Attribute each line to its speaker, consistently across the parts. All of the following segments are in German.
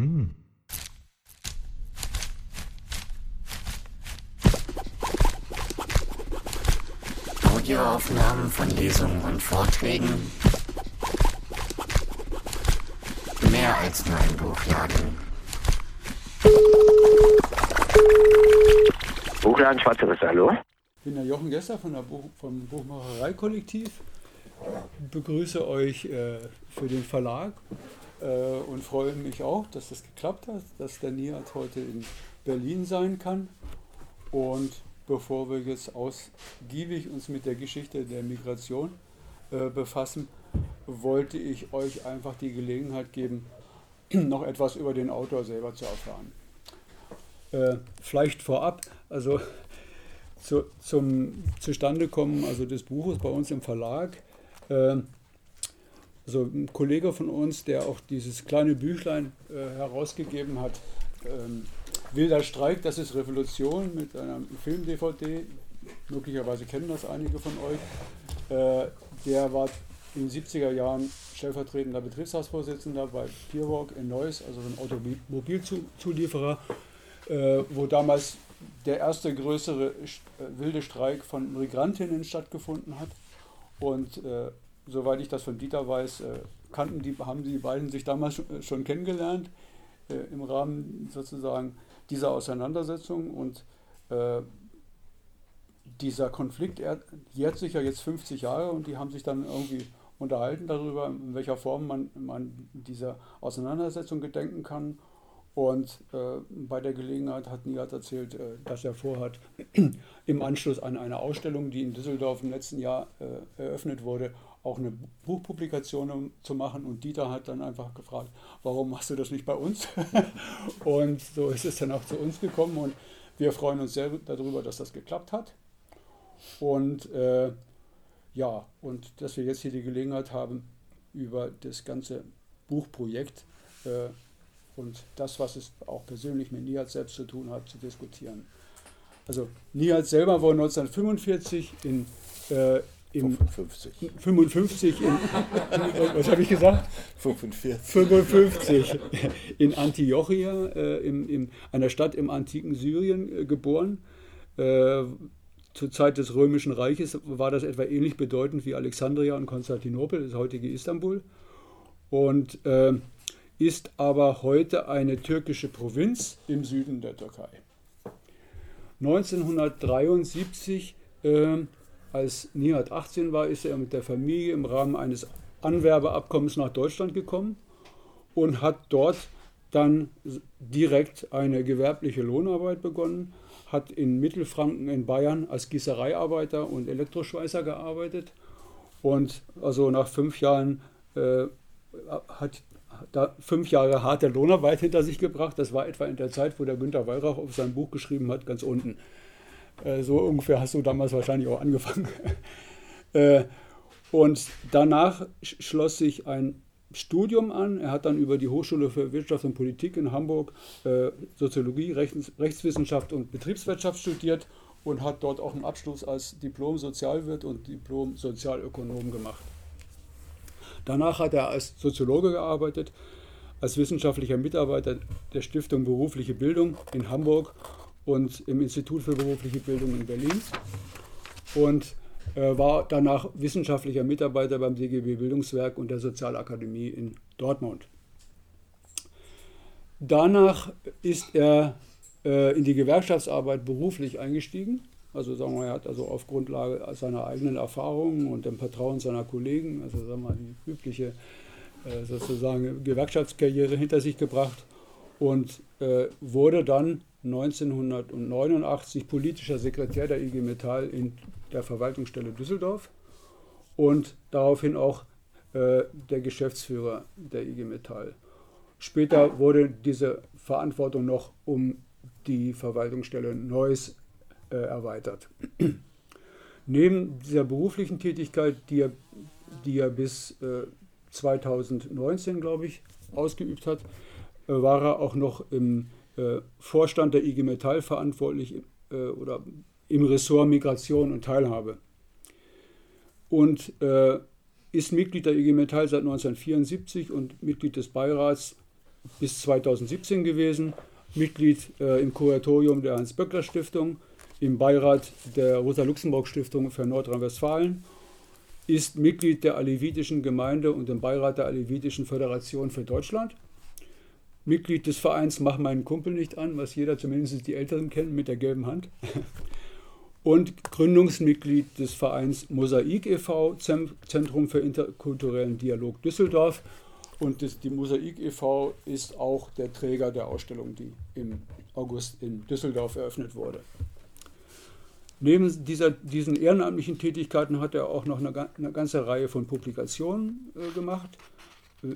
Speaker 1: Hm.
Speaker 2: Audioaufnahmen von Lesungen und Vorträgen. Mehr als nur ein Buchladen.
Speaker 3: Buchladen Schwarze Risse, hallo?
Speaker 4: Ich bin der Jochen Gester von der Buch, vom Buchmacherei-Kollektiv. Begrüße euch äh, für den Verlag und freue mich auch, dass das geklappt hat, dass der Nihat heute in Berlin sein kann. Und bevor wir jetzt ausgiebig uns mit der Geschichte der Migration äh, befassen, wollte ich euch einfach die Gelegenheit geben, noch etwas über den Autor selber zu erfahren. Äh, vielleicht vorab, also zu, zum Zustandekommen also des Buches bei uns im Verlag. Äh, also ein Kollege von uns, der auch dieses kleine Büchlein äh, herausgegeben hat, ähm, Wilder Streik, das ist Revolution mit einer Film-DVD. Möglicherweise kennen das einige von euch. Äh, der war in den 70er Jahren stellvertretender Betriebsratsvorsitzender bei Pierwalk in Neuss, also ein Automobilzulieferer, äh, wo damals der erste größere äh, wilde Streik von Migrantinnen stattgefunden hat. Und äh, soweit ich das von Dieter weiß, äh, kannten die, haben die beiden sich damals schon, äh, kennengelernt äh, im Rahmen sozusagen dieser Auseinandersetzung. Und dieser Konflikt jährt sich ja jetzt 50 Jahre und die haben sich dann irgendwie unterhalten darüber, in welcher Form man, man dieser Auseinandersetzung gedenken kann. Und äh, bei der Gelegenheit hat Nihat erzählt, äh, dass er vorhat, im Anschluss an eine Ausstellung, die in Düsseldorf im letzten Jahr äh, eröffnet wurde, auch eine Buchpublikation zu machen. Und Dieter hat dann einfach gefragt, warum machst du das nicht bei uns? und so ist es dann auch zu uns gekommen. Und wir freuen uns sehr darüber, dass das geklappt hat. Und äh, ja, und dass wir jetzt hier die Gelegenheit haben, über das ganze Buchprojekt äh, und das, was es auch persönlich mit Nihat selbst zu tun hat, zu diskutieren. Also Nihat selber wurde 1945 in äh, im 55. 55 in, was habe ich gesagt?
Speaker 5: 45.
Speaker 4: 55 in Antiochia, äh, in, in einer Stadt im antiken Syrien äh, geboren. Äh, zur Zeit des Römischen Reiches war das etwa ähnlich bedeutend wie Alexandria und Konstantinopel, das heutige Istanbul. Und äh, ist aber heute eine türkische Provinz im Süden der Türkei. 1973, äh, als Nihat 18 war, ist er mit der Familie im Rahmen eines Anwerbeabkommens nach Deutschland gekommen und hat dort dann direkt eine gewerbliche Lohnarbeit begonnen, hat in Mittelfranken in Bayern als Gießereiarbeiter und Elektroschweißer gearbeitet und also nach fünf Jahren äh, hat da fünf Jahre harte Lohnarbeit hinter sich gebracht. Das war etwa in der Zeit, wo der Günter Wallrach auf sein Buch geschrieben hat, ganz unten. Äh, so ungefähr hast du damals wahrscheinlich auch angefangen. äh, und danach schloss sich ein Studium an. Er hat dann über die Hochschule für Wirtschaft und Politik in Hamburg äh, Soziologie, Rechts, Rechtswissenschaft und Betriebswirtschaft studiert und hat dort auch einen Abschluss als Diplom-Sozialwirt und Diplom-Sozialökonom gemacht. Danach hat er als Soziologe gearbeitet, als wissenschaftlicher Mitarbeiter der Stiftung Berufliche Bildung in Hamburg und im Institut für berufliche Bildung in Berlin und äh, war danach wissenschaftlicher Mitarbeiter beim DGB Bildungswerk und der Sozialakademie in Dortmund. Danach ist er äh, in die Gewerkschaftsarbeit beruflich eingestiegen also sagen wir, er hat also auf Grundlage seiner eigenen Erfahrungen und dem Vertrauen seiner Kollegen, also sagen wir die übliche äh, sozusagen Gewerkschaftskarriere hinter sich gebracht und äh, wurde dann 1989 politischer Sekretär der IG Metall in der Verwaltungsstelle Düsseldorf und daraufhin auch äh, der Geschäftsführer der IG Metall. Später wurde diese Verantwortung noch um die Verwaltungsstelle Neuss äh, erweitert. Neben dieser beruflichen Tätigkeit, die er, die er bis äh, 2019, glaube ich, ausgeübt hat, äh, war er auch noch im Vorstand der IG Metall verantwortlich äh, oder im Ressort Migration und Teilhabe. Und äh, ist Mitglied der IG Metall seit 1974 und Mitglied des Beirats bis 2017 gewesen, Mitglied äh, im Kuratorium der Hans-Böckler-Stiftung, im Beirat der Rosa-Luxemburg-Stiftung für Nordrhein-Westfalen, ist Mitglied der Alevitischen Gemeinde und im Beirat der Alevitischen Föderation für Deutschland. Mitglied des Vereins Mach meinen Kumpel nicht an, was jeder zumindest die Älteren kennt mit der gelben Hand. Und Gründungsmitglied des Vereins Mosaik e.V., Zentrum für interkulturellen Dialog Düsseldorf. Und das, die Mosaik e.V. ist auch der Träger der Ausstellung, die im August in Düsseldorf eröffnet wurde. Neben dieser, diesen ehrenamtlichen Tätigkeiten hat er auch noch eine, eine ganze Reihe von Publikationen äh, gemacht.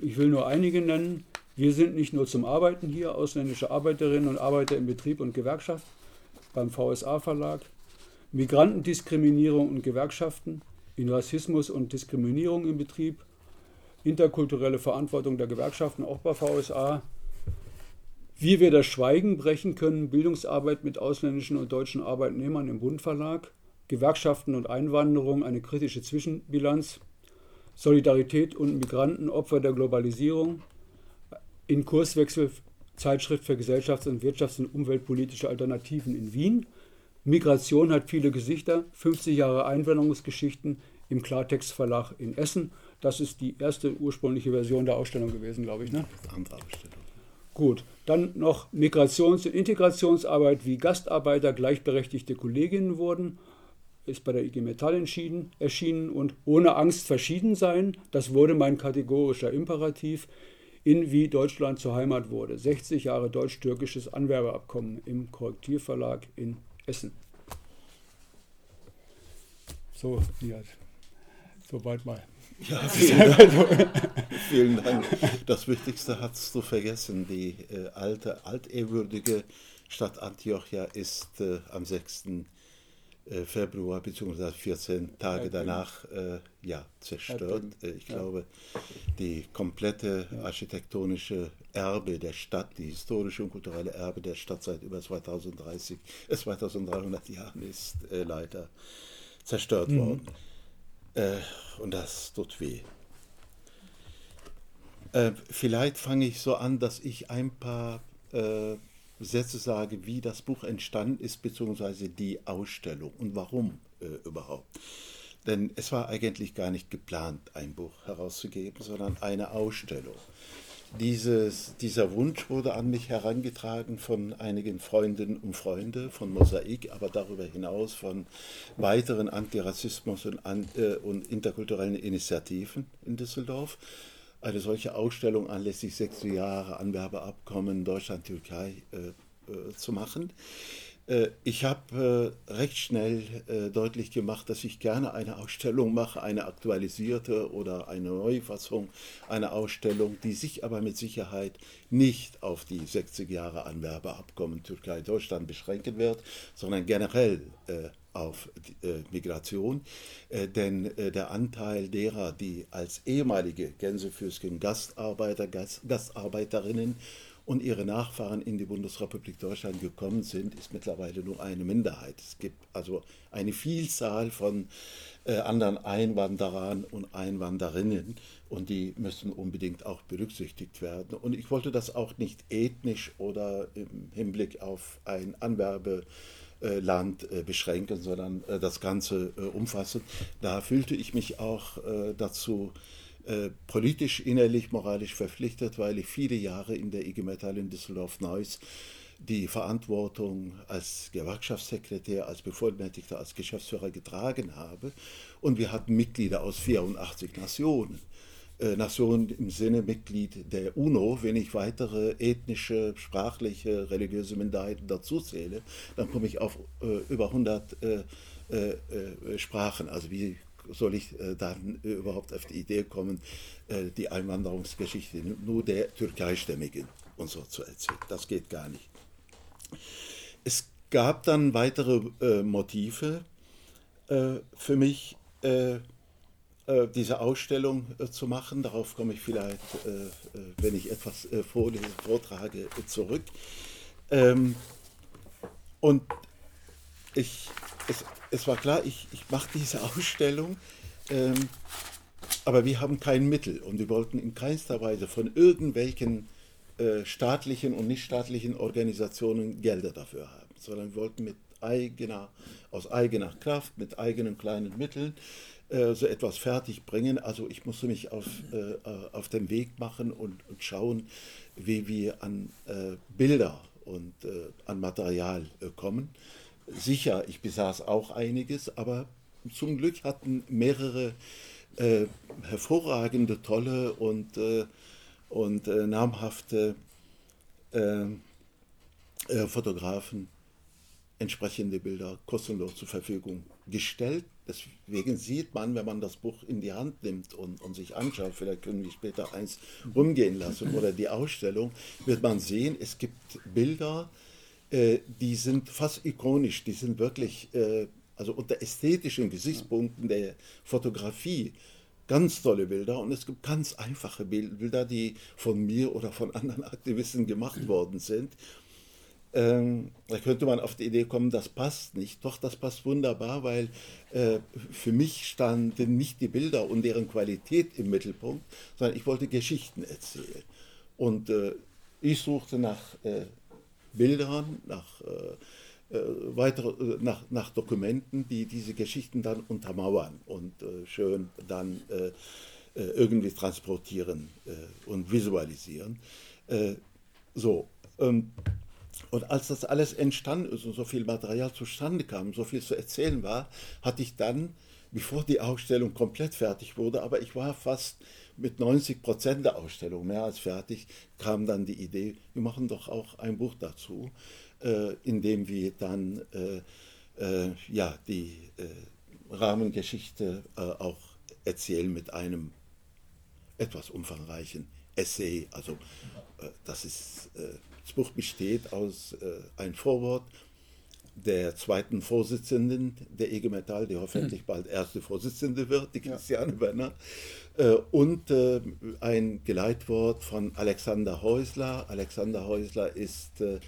Speaker 4: Ich will nur einige nennen. Wir sind nicht nur zum Arbeiten hier, ausländische Arbeiterinnen und Arbeiter im Betrieb und Gewerkschaft beim VSA Verlag. Migrantendiskriminierung und Gewerkschaften in Rassismus und Diskriminierung im Betrieb. Interkulturelle Verantwortung der Gewerkschaften auch bei VSA wie wir das Schweigen brechen können, Bildungsarbeit mit ausländischen und deutschen Arbeitnehmern im Bundverlag, Gewerkschaften und Einwanderung, eine kritische Zwischenbilanz, Solidarität und Migranten, Opfer der Globalisierung, in Kurswechsel Zeitschrift für Gesellschafts- und Wirtschafts- und umweltpolitische Alternativen in Wien. Migration hat viele Gesichter, 50 Jahre Einwanderungsgeschichten im Klartext Verlag in Essen. Das ist die erste ursprüngliche Version der Ausstellung gewesen, glaube ich. Ne? Andere Ausstellung. Gut, dann noch Migrations- und Integrationsarbeit, wie Gastarbeiter gleichberechtigte Kolleginnen wurden, ist bei der IG Metall entschieden, erschienen und ohne Angst verschieden sein, das wurde mein kategorischer Imperativ, in wie Deutschland zur Heimat wurde. 60 Jahre deutsch-türkisches Anwerbeabkommen im Korrektivverlag in Essen. So, Nihat, soweit mal. Ja,
Speaker 1: vielen Dank. vielen Dank. Das Wichtigste hast du vergessen. Die äh, alte, altehrwürdige Stadt Antiochia ist äh, am 6. Äh, Februar bzw. 14 Tage danach äh, ja, zerstört. Äh, ich glaube, die komplette architektonische Erbe der Stadt, die historische und kulturelle Erbe der Stadt seit über 2030, 2300 Jahren ist leider zerstört mhm. worden. Äh, und das tut weh. Äh, vielleicht fange ich so an, dass ich ein paar sage, wie das Buch entstanden ist, beziehungsweise die Ausstellung und warum äh, überhaupt. Denn es war eigentlich gar nicht geplant, ein Buch herauszugeben, sondern eine Ausstellung. Dieses, dieser Wunsch wurde an mich herangetragen von einigen Freundinnen und Freunden von Mosaik, aber darüber hinaus von weiteren Antirassismus- und, äh, und interkulturellen Initiativen in Düsseldorf. Eine solche Ausstellung anlässlich sechs Jahre Anwerbeabkommen Deutschland-Türkei äh, äh, zu machen. Äh, ich habe recht schnell deutlich gemacht, dass ich gerne eine Ausstellung mache, eine aktualisierte oder eine Neufassung einer Ausstellung, die sich aber mit Sicherheit nicht auf die 60 Jahre Anwerbeabkommen Türkei-Deutschland beschränken wird, sondern generell auf Migration. denn der Anteil derer, die als ehemalige Gänsefüßchen Gastarbeiter, Gastarbeiterinnen und ihre Nachfahren in die Bundesrepublik Deutschland gekommen sind, ist mittlerweile nur eine Minderheit. Es gibt also eine Vielzahl von äh, anderen Einwanderern und Einwanderinnen und die müssen unbedingt auch berücksichtigt werden. Und ich wollte das auch nicht ethnisch oder im Hinblick auf ein Anwerbeland äh, beschränken, sondern äh, das Ganze äh, umfassen. Da fühlte ich mich auch dazu äh, politisch, innerlich, moralisch verpflichtet, weil ich viele Jahre in der IG Metall in Düsseldorf-Neuss die Verantwortung als Gewerkschaftssekretär, als Bevollmächtigter, als Geschäftsführer getragen habe. Und wir hatten Mitglieder aus 84 Nationen. Äh, Nationen im Sinne Mitglied der UNO, wenn ich weitere ethnische, sprachliche, religiöse Minderheiten dazu zähle, dann komme ich auf äh, über 100 äh, äh, Sprachen. Also wie soll ich äh, dann äh, überhaupt auf die Idee kommen, äh, die Einwanderungsgeschichte nur der Türkeistämmigen und so zu erzählen. Das geht gar nicht. Es gab dann weitere äh, Motive äh, für mich, äh, diese Ausstellung zu machen. Darauf komme ich vielleicht, wenn ich etwas vortrage, zurück. Ähm, und ich, es, es war klar, ich, ich mache diese Ausstellung, ähm, aber wir haben kein Mittel und wir wollten in keinster Weise von irgendwelchen äh, staatlichen und nichtstaatlichen Organisationen Gelder dafür haben, sondern wir wollten mit eigener, aus eigener Kraft, mit eigenen kleinen Mitteln äh, so etwas fertigbringen. Also ich musste mich auf, äh, auf den Weg machen und, und schauen, wie wir an äh, Bilder und äh, an Material äh, kommen. Sicher, ich besaß auch einiges, aber zum Glück hatten mehrere äh, hervorragende, tolle und, äh, und äh, namhafte äh, Fotografen entsprechende Bilder kostenlos zur Verfügung gestellt. Deswegen sieht man, wenn man das Buch in die Hand nimmt und, und sich anschaut, vielleicht können wir später eins rumgehen lassen oder die Ausstellung, wird man sehen, es gibt Bilder, äh, die sind fast ikonisch, die sind wirklich, äh, also unter ästhetischen Gesichtspunkten der Fotografie, ganz tolle Bilder und es gibt ganz einfache Bilder, die von mir oder von anderen Aktivisten gemacht worden sind ähm, da könnte man auf die Idee kommen, das passt nicht. Doch, das passt wunderbar, weil äh, für mich standen nicht die Bilder und deren Qualität im Mittelpunkt, sondern ich wollte Geschichten erzählen. Und äh, ich suchte nach äh, Bildern, nach, äh, äh, weitere, äh, nach, nach Dokumenten, die diese Geschichten dann untermauern und schön dann irgendwie transportieren und visualisieren. so. Ähm, und als das alles entstanden ist und so viel Material zustande kam, so viel zu erzählen war, hatte ich dann, bevor die Ausstellung komplett fertig wurde, aber ich war fast mit 90 Prozent der Ausstellung mehr als fertig, kam dann die Idee, wir machen doch auch ein Buch dazu, äh, in dem wir dann äh, äh, ja, die äh, Rahmengeschichte äh, auch erzählen mit einem etwas umfangreichen Essay. Also äh, das ist das Buch besteht aus äh, einem Vorwort der zweiten Vorsitzenden der IG Metall, die hoffentlich mhm. bald erste Vorsitzende wird, die Christiane ja. Werner, äh, und äh, ein Geleitwort von Alexander Häusler. Alexander Häusler ist äh,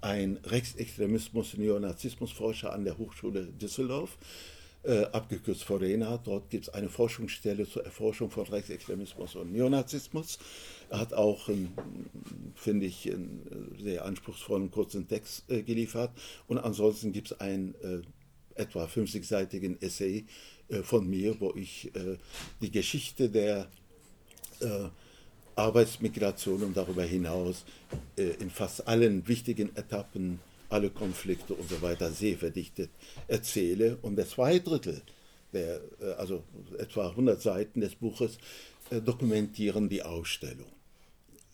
Speaker 1: ein Rechtsextremismus- und Neonazismusforscher an der Hochschule Düsseldorf äh, abgekürzt Forena. Dort gibt es eine Forschungsstelle zur Erforschung von Rechtsextremismus und Neonazismus. Er hat auch, finde ich, einen sehr anspruchsvollen kurzen Text äh, geliefert. Und ansonsten gibt es einen äh, etwa 50-seitigen Essay äh, von mir, wo ich äh, die Geschichte der äh, Arbeitsmigration und darüber hinaus in fast allen wichtigen Etappen alle Konflikte und so weiter sehr verdichtet erzähle. Und der zwei Drittel, der, äh, also etwa 100 Seiten des Buches, äh, dokumentieren die Ausstellung.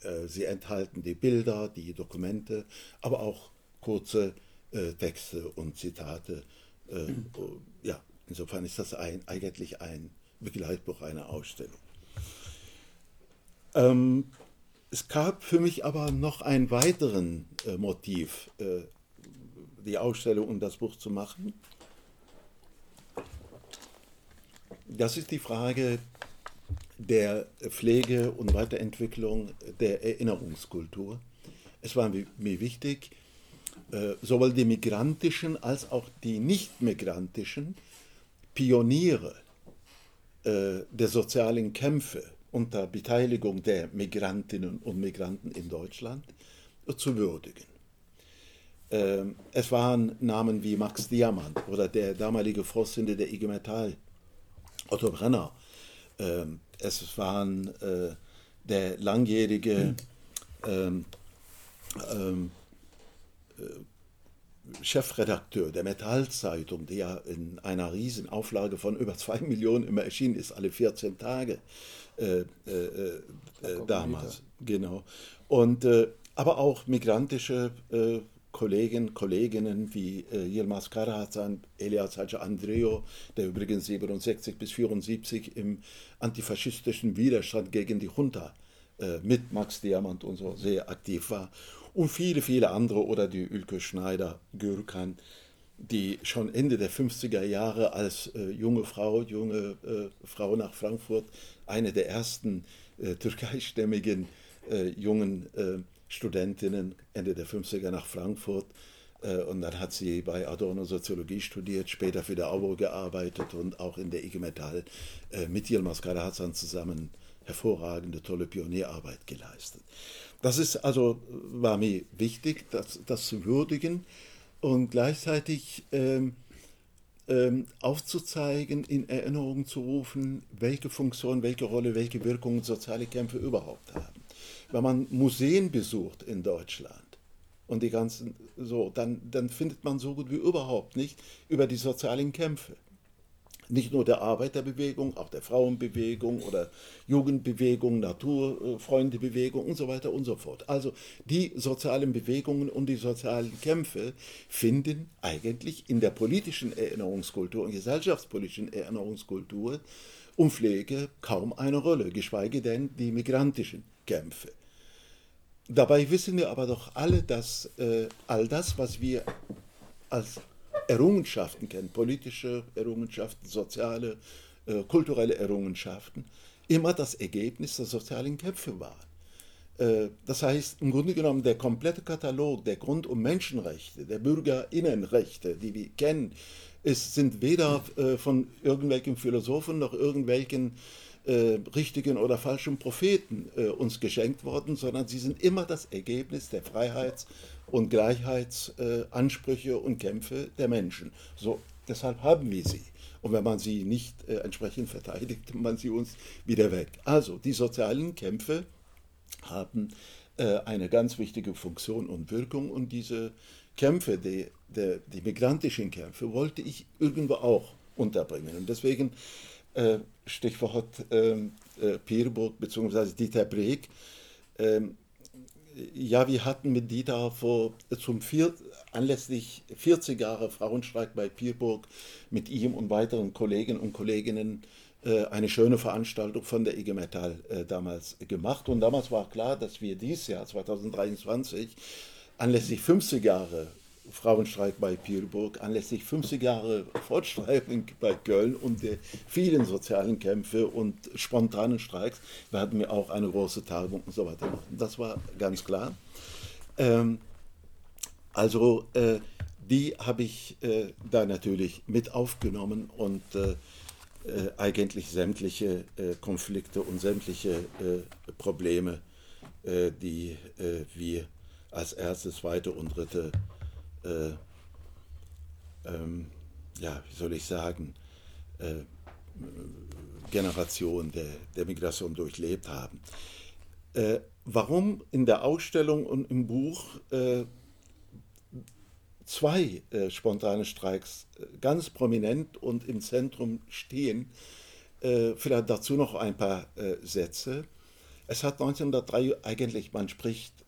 Speaker 1: Äh, sie enthalten die Bilder, die Dokumente, aber auch kurze Texte und Zitate. Ja, insofern ist das ein, eigentlich ein Begleitbuch einer Ausstellung. Ähm, es gab für mich aber noch ein weiteren Motiv, die Ausstellung und das Buch zu machen? Das ist die Frage der Pflege und Weiterentwicklung der Erinnerungskultur. Es war mir wichtig, äh, sowohl die migrantischen als auch die nicht migrantischen Pioniere äh, der sozialen Kämpfe unter Beteiligung der Migrantinnen und Migranten in Deutschland zu würdigen. Ähm, es waren Namen wie Max Diamant oder der damalige Vorsitzende der IG Metall, Otto Brenner. Ähm, es waren äh, der langjährige ähm, ähm, äh, Chefredakteur der Metallzeitung, der ja in einer riesen Auflage von über zwei Millionen immer erschienen ist, alle 14 Tage äh, äh, äh, äh damals. Genau. Und, aber auch migrantische Kollegen, Kolleginnen wie äh, Yilmaz Karahatsan, Elias Hadja Andreo, der übrigens 67 bis 74 im antifaschistischen Widerstand gegen die Junta äh, mit Max Diamant und so sehr aktiv war. Und viele, viele andere oder die Ülke Schneider, Gürkan, die schon Ende der 50er Jahre als äh, junge Frau, junge äh, Frau nach Frankfurt, eine der ersten äh, türkeistämmigen äh, jungen Studentinnen Ende der 50er nach Frankfurt. Äh, und dann hat sie bei Adorno Soziologie studiert, später für der AUBO gearbeitet und auch in der IG Metall äh, mit Yilmaz Karahatsan zusammen hervorragende, tolle Pionierarbeit geleistet. Das ist also, war mir wichtig, das, das zu würdigen und gleichzeitig ähm, ähm, aufzuzeigen, in Erinnerung zu rufen, welche Funktion, welche Rolle, welche Wirkungen soziale Kämpfe überhaupt haben. Wenn man Museen besucht in Deutschland und die ganzen so, dann, dann findet man so gut wie überhaupt nicht über die sozialen Kämpfe nicht nur der Arbeiterbewegung, auch der Frauenbewegung oder Jugendbewegung, Naturfreundebewegung und so weiter und so fort. Also die sozialen Bewegungen und die sozialen Kämpfe finden eigentlich in der politischen Erinnerungskultur und gesellschaftspolitischen Erinnerungskultur und Pflege kaum eine Rolle, geschweige denn die migrantischen Kämpfe. Dabei wissen wir aber doch alle, dass äh, all das, was wir als Errungenschaften kennen, politische Errungenschaften, soziale, äh, kulturelle Errungenschaften, immer das Ergebnis der sozialen Kämpfe waren. Äh, das heißt, im Grunde genommen, der komplette Katalog der Grund- und Menschenrechte, der Bürgerinnenrechte, die wir kennen, ist, sind weder äh, von irgendwelchen Philosophen noch irgendwelchen äh, richtigen oder falschen Propheten äh, uns geschenkt worden, sondern sie sind immer das Ergebnis der Freiheits- und Gleichheitsansprüche äh, und Kämpfe der Menschen. So, deshalb haben wir sie. Und wenn man sie nicht äh, entsprechend verteidigt, man sie uns wieder weg. Also die sozialen Kämpfe haben äh, eine ganz wichtige Funktion und Wirkung und diese Kämpfe, die, die, die migrantischen Kämpfe, wollte ich irgendwo auch unterbringen. Und deswegen äh, Stichwort ähm, äh, Pierburg bzw. Dieter Breek. Ähm, ja, wir hatten mit Dieter vor, zum vier, anlässlich 40 Jahre Frauenstreik bei Pierburg mit ihm und weiteren Kollegen und Kolleginnen äh, eine schöne Veranstaltung von der IG Metall äh, damals gemacht. Und damals war klar, dass wir dieses Jahr, 2023, anlässlich 50 Jahre Frauenstreik bei Pierburg, anlässlich 50 Jahre Fortstreifen bei Köln und der vielen sozialen Kämpfe und spontanen Streiks wir auch eine große Tagung und so weiter. Das war ganz klar. Ähm, also äh, die habe ich äh, da natürlich mit aufgenommen und äh, äh eigentlich sämtliche äh, Konflikte und sämtliche äh, Probleme, die wir als erste, zweite und dritte äh, ähm, ja, wie soll ich sagen, äh, Generation der, der Migration durchlebt haben. Äh, warum in der Ausstellung und im Buch äh, zwei äh, spontane Streiks äh, ganz prominent und im Zentrum stehen, vielleicht dazu noch ein paar Sätze. Es hat 1903 eigentlich, man spricht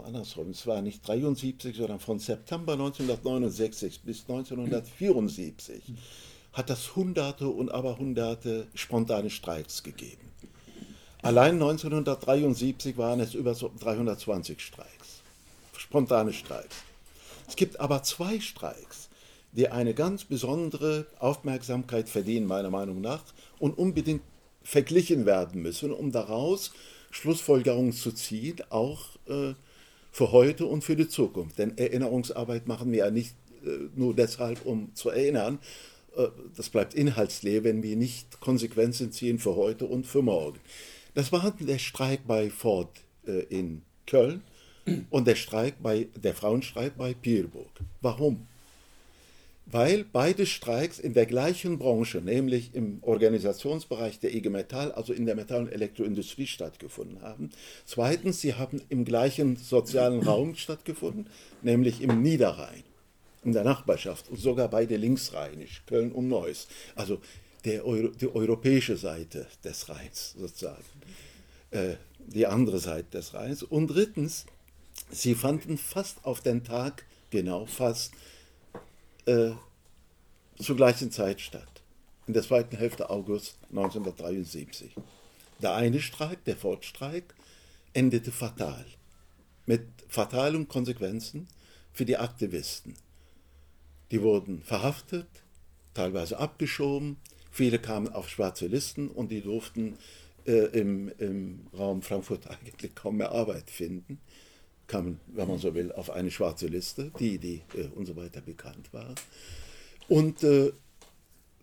Speaker 1: andersrum, es war nicht 73, sondern von September 1969 bis 1974 hat das Hunderte und aber Hunderte spontane Streiks gegeben. Allein 1973 waren es über 320 Streiks, spontane Streiks. Es gibt aber zwei Streiks, die eine ganz besondere Aufmerksamkeit verdienen, meiner Meinung nach, und unbedingt verglichen werden müssen, um daraus Schlussfolgerungen zu ziehen, auch äh, für heute und für die Zukunft. Denn Erinnerungsarbeit machen wir ja nicht äh, nur deshalb, um zu erinnern. Äh, das bleibt inhaltsleer, wenn wir nicht Konsequenzen ziehen für heute und für morgen. Das war der Streik bei Ford äh, in Köln und der Streik bei der Frauenstreik bei Pierburg. Warum? Weil beide Streiks in der gleichen Branche, nämlich im Organisationsbereich der IG Metall, also in der Metall- und Elektroindustrie stattgefunden haben. Zweitens, sie haben im gleichen sozialen Raum stattgefunden, nämlich im Niederrhein, in der Nachbarschaft und sogar beide linksrheinisch, Köln und Neuss. Also der Euro, die europäische Seite des Rheins sozusagen, äh, die andere Seite des Rheins. Und drittens, sie fanden fast auf den Tag, genau fast, äh, zur gleichen Zeit statt, in der zweiten Hälfte August 1973. Der eine Streik, der Fortstreik, endete fatal, mit fatalen Konsequenzen für die Aktivisten. Die wurden verhaftet, teilweise abgeschoben, viele kamen auf schwarze Listen und die durften äh, im, im Raum Frankfurt eigentlich kaum mehr Arbeit finden kamen, wenn man so will, auf eine schwarze Liste, die, die äh, und so weiter bekannt war. Und äh,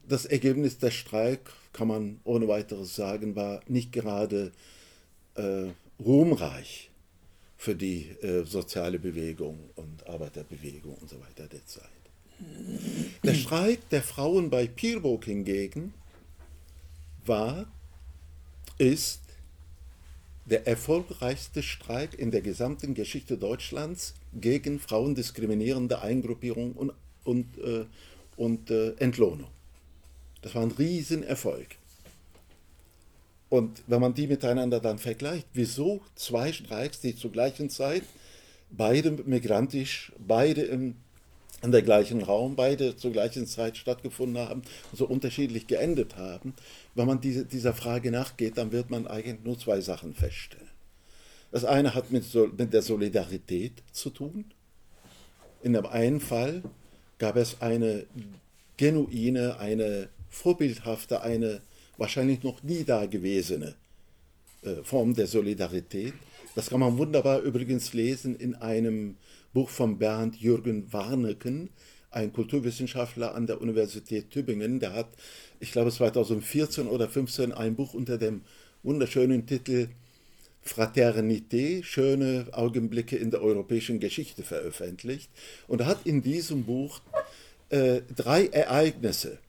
Speaker 1: das Ergebnis der Streik, kann man ohne weiteres sagen, war nicht gerade äh, ruhmreich für die äh, soziale Bewegung und Arbeiterbewegung und so weiter der Zeit. Der Streik der Frauen bei Pierburg hingegen war, ist der erfolgreichste Streik in der gesamten Geschichte Deutschlands gegen frauendiskriminierende Eingruppierung und, und, äh, und äh, Entlohnung. Das war ein Riesenerfolg. Und wenn man die miteinander dann vergleicht, wieso zwei Streiks, die zur gleichen Zeit, beide migrantisch, beide im, in der gleichen Raum, beide zur gleichen Zeit stattgefunden haben so unterschiedlich geendet haben, wenn man diese, dieser Frage nachgeht, dann wird man eigentlich nur zwei Sachen feststellen. Das eine hat mit, mit der Solidarität zu tun. In dem einen Fall gab es eine genuine, eine vorbildhafte, eine wahrscheinlich noch nie dagewesene äh, Form der Solidarität. Das kann man wunderbar übrigens lesen in einem Buch von Bernd Jürgen Warneken, ein Kulturwissenschaftler an der Universität Tübingen. Der hat, ich glaube 2014 oder 2015, ein Buch unter dem wunderschönen Titel Fraternité, schöne Augenblicke in der europäischen Geschichte veröffentlicht. Und er hat in diesem Buch äh, drei Ereignisse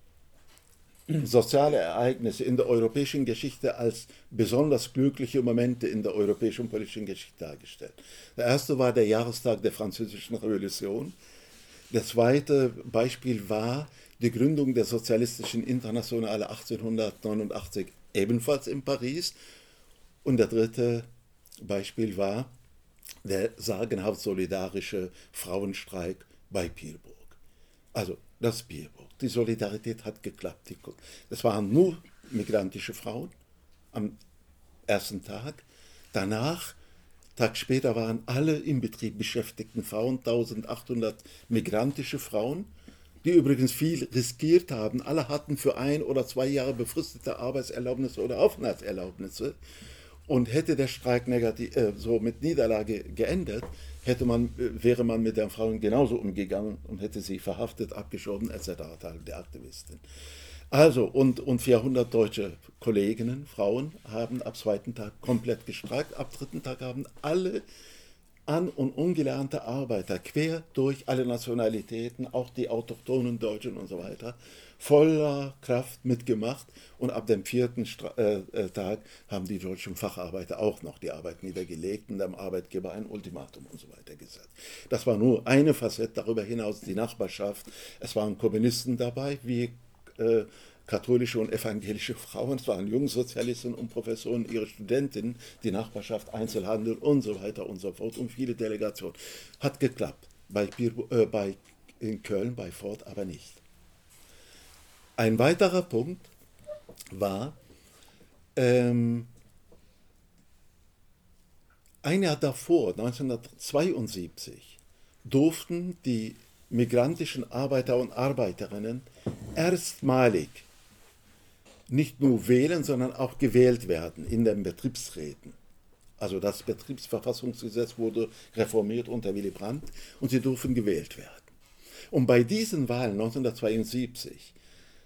Speaker 1: soziale Ereignisse in der europäischen Geschichte als besonders glückliche Momente in der europäischen politischen Geschichte dargestellt. Der erste war der Jahrestag der Französischen Revolution. Das zweite Beispiel war die Gründung der Sozialistischen Internationale 1889 ebenfalls in Paris. Und der dritte Beispiel war der sagenhaft solidarische Frauenstreik bei Pierburg. Also das Pierburg die Solidarität hat geklappt. Das waren nur migrantische Frauen am ersten Tag. Danach, Tag später, waren alle im Betrieb beschäftigten Frauen, 1800 migrantische Frauen, die übrigens viel riskiert haben. Alle hatten für ein oder zwei Jahre befristete Arbeitserlaubnisse oder Aufenthaltserlaubnisse. Und hätte der Streik negativ, äh, so mit Niederlage geendet, hätte man, äh, wäre man mit den Frauen genauso umgegangen und hätte sie verhaftet, abgeschoben etc. der Aktivistin. Also, und, und 400 deutsche Kolleginnen, Frauen, haben ab zweiten Tag komplett gestreikt. Ab dritten Tag haben alle an- und ungelernte Arbeiter quer durch alle Nationalitäten, auch die autochthonen Deutschen und so weiter, voller Kraft mitgemacht und ab dem vierten Stra äh, äh, Tag haben die deutschen Facharbeiter auch noch die Arbeit niedergelegt und dem Arbeitgeber ein Ultimatum und so weiter gesetzt. Das war nur eine Facette, darüber hinaus die Nachbarschaft. Es waren Kommunisten dabei, wie äh, katholische und evangelische Frauen, es waren Jungsozialisten und Professoren, ihre Studentinnen, die Nachbarschaft, Einzelhandel und so weiter und so fort und viele Delegationen. Hat geklappt. Bei, äh, bei in Köln, bei Ford aber nicht. Ein weiterer Punkt war, ähm, ein Jahr davor, 1972, durften die migrantischen Arbeiter und Arbeiterinnen erstmalig nicht nur wählen, sondern auch gewählt werden in den Betriebsräten. Also das Betriebsverfassungsgesetz wurde reformiert unter Willy Brandt und sie durften gewählt werden. Und bei diesen Wahlen 1972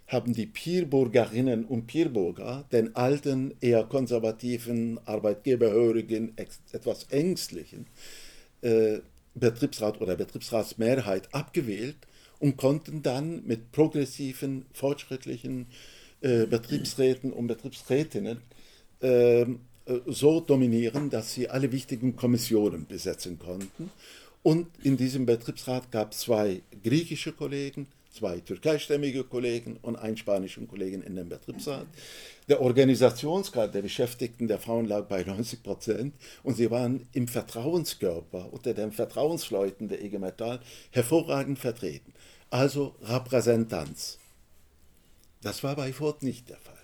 Speaker 1: haben die Pierburgerinnen und Pierburger den alten, eher konservativen, arbeitgeberhörigen, etwas ängstlichen äh, Betriebsrat oder Betriebsratsmehrheit abgewählt und konnten dann mit progressiven, fortschrittlichen äh, Betriebsräten und Betriebsrätinnen äh, so dominieren, dass sie alle wichtigen Kommissionen besetzen konnten. Und in diesem Betriebsrat gab es zwei griechische Kollegen, zwei türkeistämmige Kollegen und einen spanischen Kollegen in dem Betriebsrat. Der Organisationsgrad der Beschäftigten der Frauen lag bei 90 Prozent und sie waren im Vertrauenskörper unter den Vertrauensleuten der IG Metall hervorragend vertreten. Also Repräsentanz. Das war bei Ford nicht der Fall.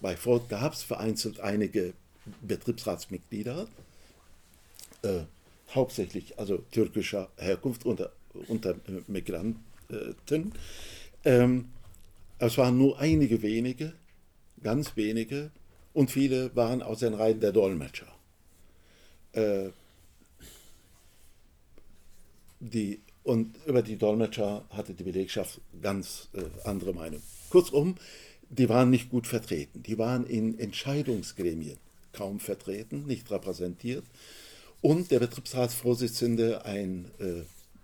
Speaker 1: Bei Ford gab es vereinzelt einige Betriebsratsmitglieder, äh, hauptsächlich also türkischer Herkunft unter, unter Migranten Migranten. Ähm, es waren nur einige wenige, ganz wenige, und viele waren aus den Reihen der Dolmetscher. Äh, die, und über die Dolmetscher hatte die Belegschaft ganz äh, andere Meinung. Kurzum, die waren nicht gut vertreten. Die waren in Entscheidungsgremien kaum vertreten, nicht repräsentiert. Und der Betriebsratsvorsitzende ein, äh,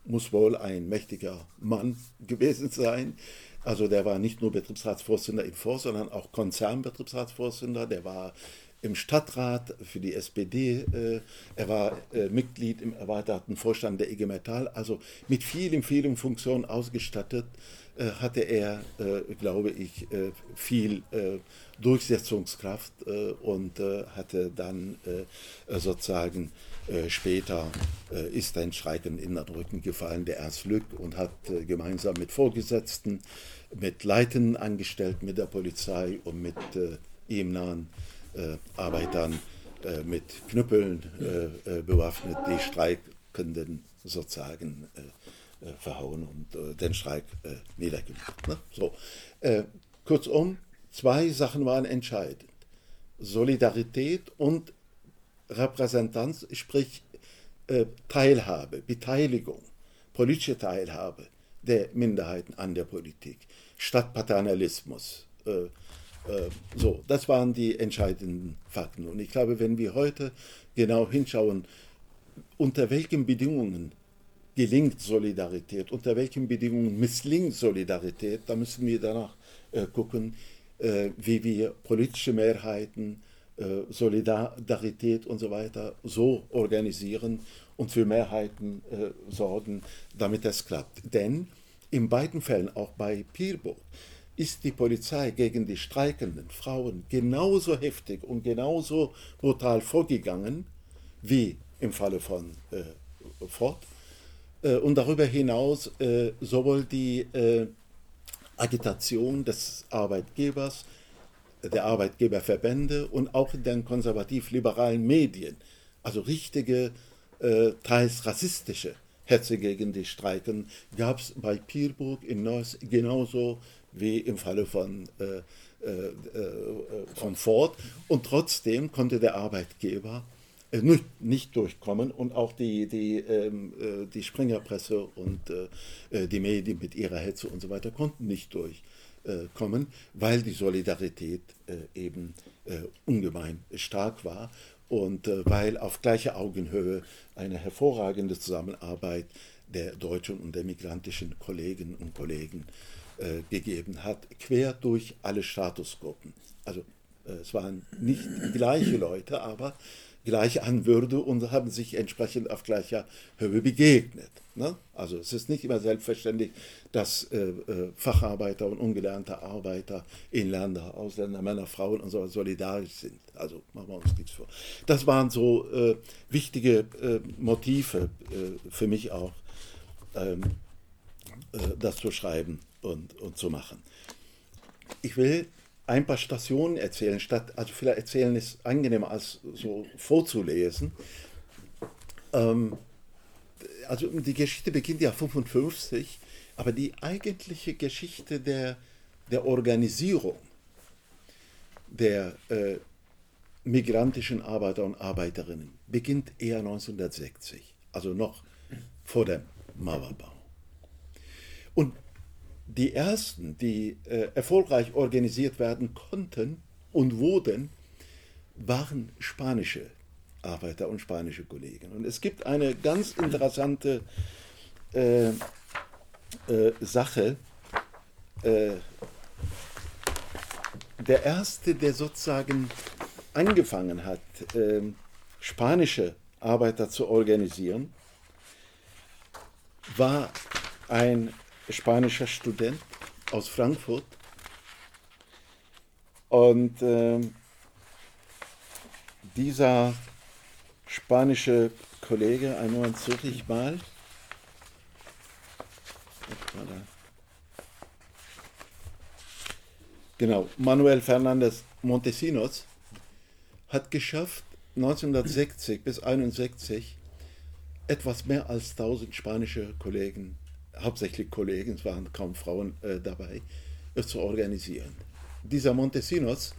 Speaker 1: muss wohl ein mächtiger Mann gewesen sein. Also der war nicht nur Betriebsratsvorsitzender in Forst, sondern auch Konzernbetriebsratsvorsitzender. Der war im Stadtrat für die SPD. Äh, er war äh, Mitglied im erweiterten Vorstand der IG Metall. Also mit vielen, vielen Funktionen ausgestattet hatte er, äh, glaube ich, äh, viel äh, Durchsetzungskraft und hatte dann sozusagen später ist ein Streiken in den Rücken gefallen, der Ernst Lück, und hat gemeinsam mit Vorgesetzten, mit Leitenden Angestellten, mit der Polizei und mit ihm nahen Arbeitern mit Knüppeln bewaffnet die Streikenden sozusagen äh, verhauen und äh, den Streik äh, niedergemacht. Ne? So. kurzum, zwei Sachen waren entscheidend. Solidarität und Repräsentanz, sprich Teilhabe, Beteiligung, politische Teilhabe der Minderheiten an der Politik, statt Paternalismus. so, das waren die entscheidenden Fakten. Und ich glaube, wenn wir heute genau hinschauen, unter welchen Bedingungen gelingt Solidarität, unter welchen Bedingungen misslingt Solidarität, da müssen wir danach äh, gucken, äh, wie wir politische Mehrheiten, äh, Solidarität und so weiter so organisieren und für Mehrheiten äh, sorgen, damit das klappt. Denn in beiden Fällen, auch bei Pierburg, ist die Polizei gegen die streikenden Frauen genauso heftig und genauso brutal vorgegangen wie im Falle von äh, Ford und darüber hinaus äh, sowohl die äh, Agitation des Arbeitgebers, der Arbeitgeberverbände und auch in den konservativ-liberalen Medien, also richtige, teils rassistische Hetze gegen die Streiken, gab es bei Pierburg in Neuss genauso wie im Falle von, äh, äh, von Ford. Und trotzdem konnte der Arbeitgeber äh, nicht, nicht durchkommen und auch die, die, ähm, äh, die Springerpresse und äh, die Medien mit ihrer Hetze und so weiter konnten nicht durchkommen, weil die Solidarität eben ungemein stark war und weil auf gleicher Augenhöhe eine hervorragende Zusammenarbeit der deutschen und der migrantischen Kolleginnen und Kollegen gegeben hat, quer durch alle Statusgruppen. Also es waren nicht gleiche Leute, aber gleich an Würde und haben sich entsprechend auf gleicher Höhe begegnet. Ne? Also es ist nicht immer selbstverständlich, dass äh, äh, Facharbeiter und ungelernte Arbeiter, Inländer, Ausländer, Männer, Frauen und so solidarisch sind. Also machen wir uns nichts vor. Das waren so äh, wichtige äh, Motive äh, für mich auch, ähm, äh, das zu schreiben und, und zu machen. Ich will ein paar Stationen erzählen, statt, also vielleicht erzählen ist angenehmer als so vorzulesen. Ähm, also die Geschichte beginnt ja 55, aber die eigentliche Geschichte der, der Organisierung der äh, migrantischen Arbeiter und Arbeiterinnen beginnt eher 1960, also noch vor dem Mauerbau. Und die ersten, die äh, erfolgreich organisiert werden konnten und wurden, waren spanische Arbeiter und spanische Kollegen. Und es gibt eine ganz interessante äh, äh, Sache. Äh, der erste, der sozusagen angefangen hat, ähm, spanische Arbeiter zu organisieren, war ein spanischer Student aus Frankfurt. Und äh, dieser spanische Kollege, einmal suche ich mal. Genau, Manuel Fernandez Montesinos hat geschafft, 1960 bis 1961 etwas mehr als 1000 spanische Kollegen hauptsächlich Kollegen, es waren kaum Frauen äh, dabei, es zu organisieren. Dieser Montesinos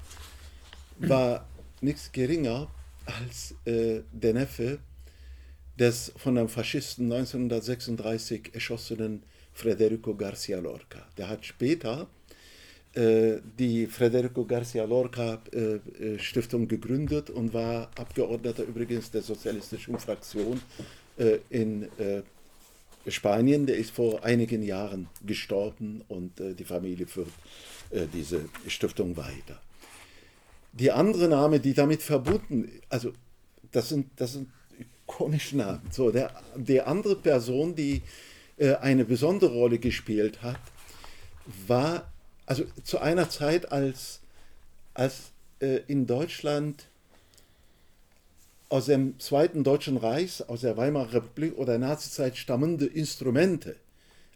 Speaker 1: war nichts geringer als äh, der Neffe des von einem Faschisten 1936 erschossenen Federico Garcia Lorca. Der hat später äh, die Federico Garcia Lorca äh, äh, Stiftung gegründet und war Abgeordneter übrigens der sozialistischen Fraktion in Spanien. Der ist vor einigen Jahren gestorben und die Familie führt diese Stiftung weiter. Die andere Name, die damit verbunden, also das sind, das sind ikonische Namen. So, der, die andere Person, die eine besondere Rolle gespielt hat, war also zu einer Zeit, als, als äh, in Deutschland aus dem Zweiten Deutschen Reich, aus der Weimarer Republik oder Nazizeit stammende Instrumente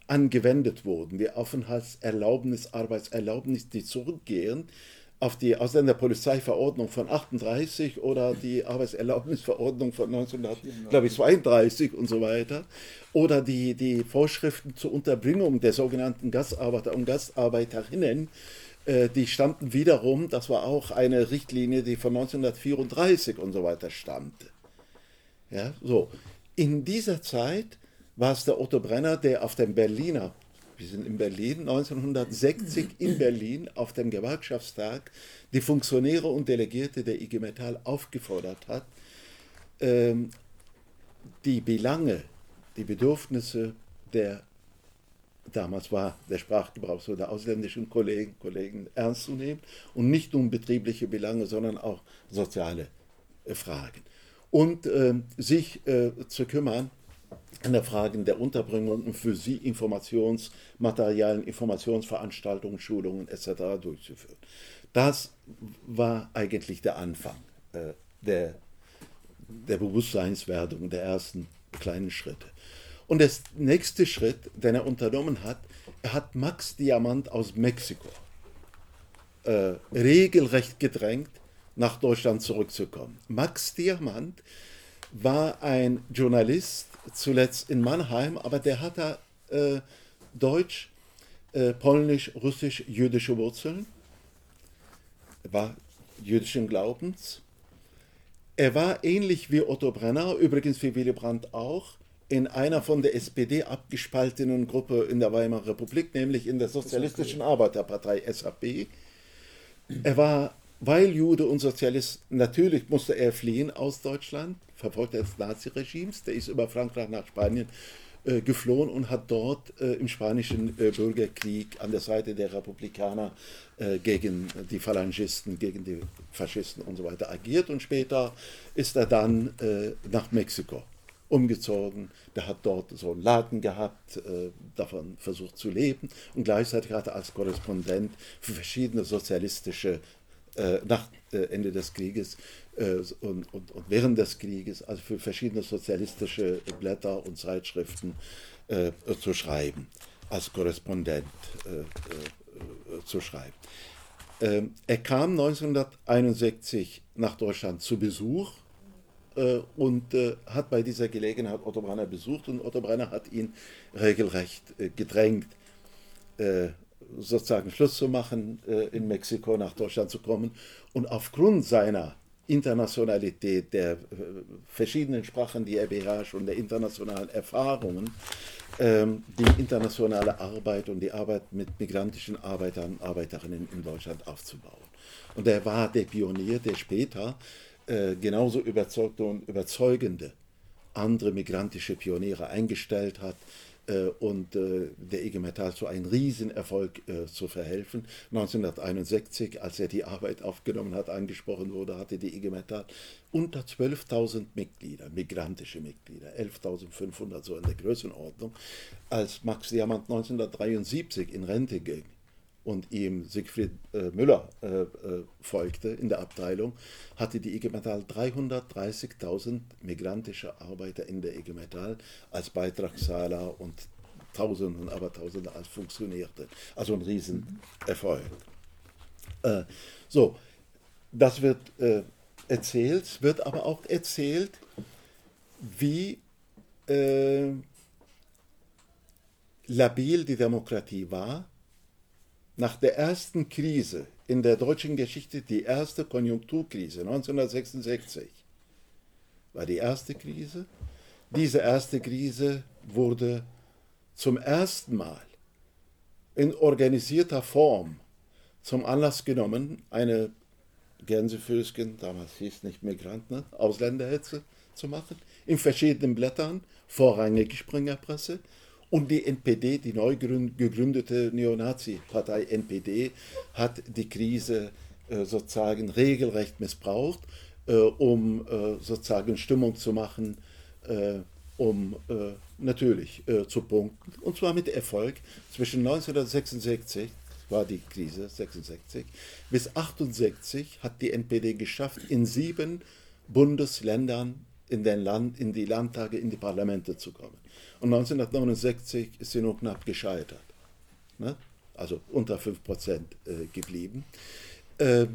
Speaker 1: angewendet wurden, wie Aufenthaltserlaubnis, Arbeitserlaubnis, die zurückgehen auf die Ausländerpolizeiverordnung von 38 oder die Arbeitserlaubnisverordnung von 1932 und so weiter. Oder die, die Vorschriften zur Unterbringung der sogenannten Gastarbeiter und Gastarbeiterinnen, die stammten wiederum, das war auch eine Richtlinie, die von 1934 und so weiter stammte. Ja, so. In dieser Zeit war es der Otto Brenner, der auf dem Berliner wir sind in Berlin, 1960 in Berlin auf dem Gewerkschaftstag die Funktionäre und Delegierte der IG Metall aufgefordert hat, ähm, die Belange, die Bedürfnisse der, damals war der Sprachgebrauch so, der ausländischen Kollegen, Kollegen ernst zu nehmen und nicht nur betriebliche Belange, sondern auch soziale äh, Fragen. Und äh, sich äh, zu kümmern an der Frage der Unterbringung und für sie Informationsmaterialien, Informationsveranstaltungen, Schulungen etc. durchzuführen. Das war eigentlich der Anfang äh, der, der Bewusstseinswerdung, der ersten kleinen Schritte. Und der nächste Schritt, den er unternommen hat, er hat Max Diamant aus Mexiko äh, regelrecht gedrängt, nach Deutschland zurückzukommen. Max Diamant war ein Journalist, zuletzt in Mannheim, aber der hat da äh, Deutsch, äh, Polnisch, Russisch, jüdische Wurzeln. Er war jüdischen Glaubens. Er war ähnlich wie Otto Brenner, übrigens wie Willy Brandt auch, in einer von der SPD abgespaltenen Gruppe in der Weimarer Republik, nämlich in der Sozialistischen Arbeiterpartei SAP. Er war, weil Jude und Sozialist, natürlich musste er fliehen aus Deutschland, Verfolgter des Naziregimes, der ist über Frankreich nach Spanien äh, geflohen und hat dort äh, im spanischen äh, Bürgerkrieg an der Seite der Republikaner äh, gegen die Phalangisten, gegen die Faschisten und so weiter agiert. Und später ist er dann äh, nach Mexiko umgezogen. Der hat dort so einen Laden gehabt, äh, davon versucht zu leben und gleichzeitig hat er als Korrespondent für verschiedene sozialistische nach Ende des Krieges äh, und, und, und, während des Krieges, also für verschiedene sozialistische Blätter und Zeitschriften äh, zu schreiben, als Korrespondent äh, äh zu schreiben. Ähm, er kam 1961 nach Deutschland zu Besuch äh, und äh, hat bei dieser Gelegenheit Otto Brenner besucht und Otto Brenner hat ihn regelrecht gedrängt, sozusagen Schluss zu machen, in Mexiko nach Deutschland zu kommen. Und aufgrund seiner Internationalität der äh, verschiedenen Sprachen, die er beherrscht und der internationalen Erfahrungen, ähm, die internationale Arbeit und die Arbeit mit migrantischen Arbeitern und Arbeiterinnen in Deutschland aufzubauen. Und er war der Pionier, der später äh, genauso überzeugte und überzeugende andere migrantische Pioniere eingestellt hat, äh, und äh, der IG Metall zu einem Riesenerfolg äh, zu verhelfen. 1961, als er die Arbeit aufgenommen hat, angesprochen wurde, hatte die IG Metall unter 12.000 Mitglieder, migrantische Mitglieder, 11.500 so in der Größenordnung. Als Max Diamant 1973 in Rente ging, und ihm Siegfried äh, Müller äh, äh, folgte in der Abteilung, hatte die IG Metall 330.000 migrantische Arbeiter in der IG Metall als Beitragszahler und Tausende und Abertausende als Funktionäre. Also ein Riesenerfolg. Äh, so, das wird äh, erzählt, wird aber auch erzählt, wie äh, labil die Demokratie war nach der ersten Krise in der deutschen Geschichte, die erste Konjunkturkrise 1966, war die erste Krise. Diese erste Krise wurde zum ersten Mal in organisierter Form zum Anlass genommen, eine Gänsefüßchen, damals hieß nicht Migrant, ne? Ausländerhetze zu machen, in verschiedenen Blättern, vorrangig Springerpresse. Und die NPD, die neu gegründete Neonazi-Partei NPD, hat die Krise äh, sozusagen regelrecht missbraucht, äh, um äh, sozusagen Stimmung zu machen, um natürlich zu punkten. Und zwar mit Erfolg. Zwischen 1966 war die Krise 66 bis 68 hat die NPD geschafft, in sieben Bundesländern in, den Land, in die Landtage, in die Parlamente zu kommen. Und 1969 ist sie nur knapp gescheitert. Ne? Also unter 5% äh, geblieben. Äh,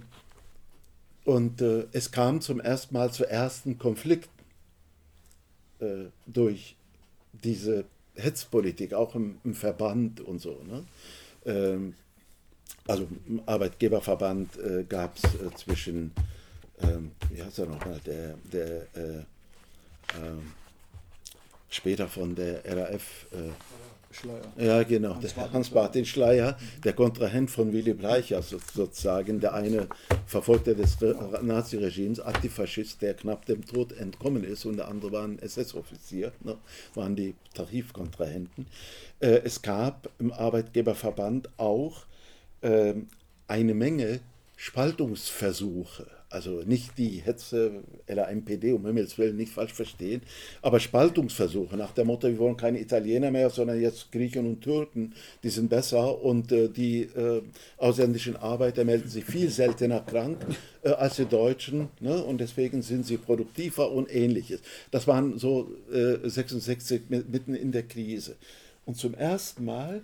Speaker 1: und äh, es kam zum ersten Mal zu ersten Konflikten äh, durch diese Hetzpolitik, auch im, im Verband und so. Ne? Ähm, also im Arbeitgeberverband äh, gab es zwischen, ähm, wie heißt er nochmal, der, der äh, ähm, später von der RAF. Äh, Schleier. Ja, genau, Hans der Hans-Martin Schleier, der Kontrahent von Willy Bleicher sozusagen, der eine Verfolgte des Naziregimes, Antifaschist, der knapp dem Tod entkommen ist und der andere war ein SS-Offizier, ne, waren die Tarifkontrahenten. Äh, es gab im Arbeitgeberverband auch äh, eine Menge Spaltungsversuche also nicht die Hetze LAMPD, um Himmels Willen nicht falsch verstehen, aber Spaltungsversuche nach dem Motto, wir wollen keine Italiener mehr, sondern jetzt Griechen und Türken, die sind besser und äh, die äh, ausländischen Arbeiter melden sich viel seltener krank äh, als die Deutschen ne? und deswegen sind sie produktiver und ähnliches. Das waren so 66 äh, mitten in der Krise. Und zum ersten Mal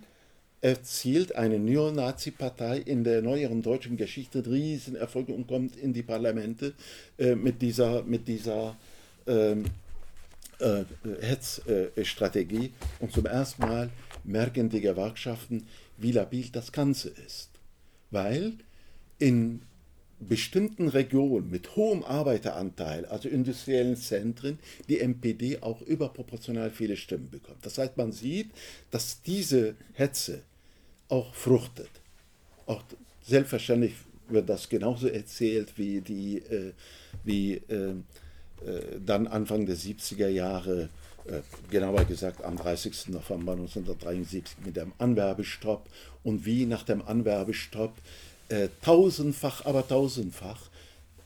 Speaker 1: erzielt eine Neonazi-Partei in der neueren deutschen Geschichte Riesenerfolge und kommt in die Parlamente äh, mit dieser, mit dieser ähm, äh, Hetzstrategie. und zum ersten Mal merken die Gewerkschaften, wie labil das Ganze ist. Weil in bestimmten Regionen mit hohem Arbeiteranteil, also industriellen Zentren, die MPD auch überproportional viele Stimmen bekommt. Das heißt, man sieht, dass diese Hetze auch fruchtet. Auch selbstverständlich wird das genauso erzählt wie die, äh, wie äh, äh, dann Anfang der 70er Jahre, äh, genauer gesagt am 30. November 1973 mit dem Anwerbestopp und wie nach dem Anwerbestopp äh, tausendfach, aber tausendfach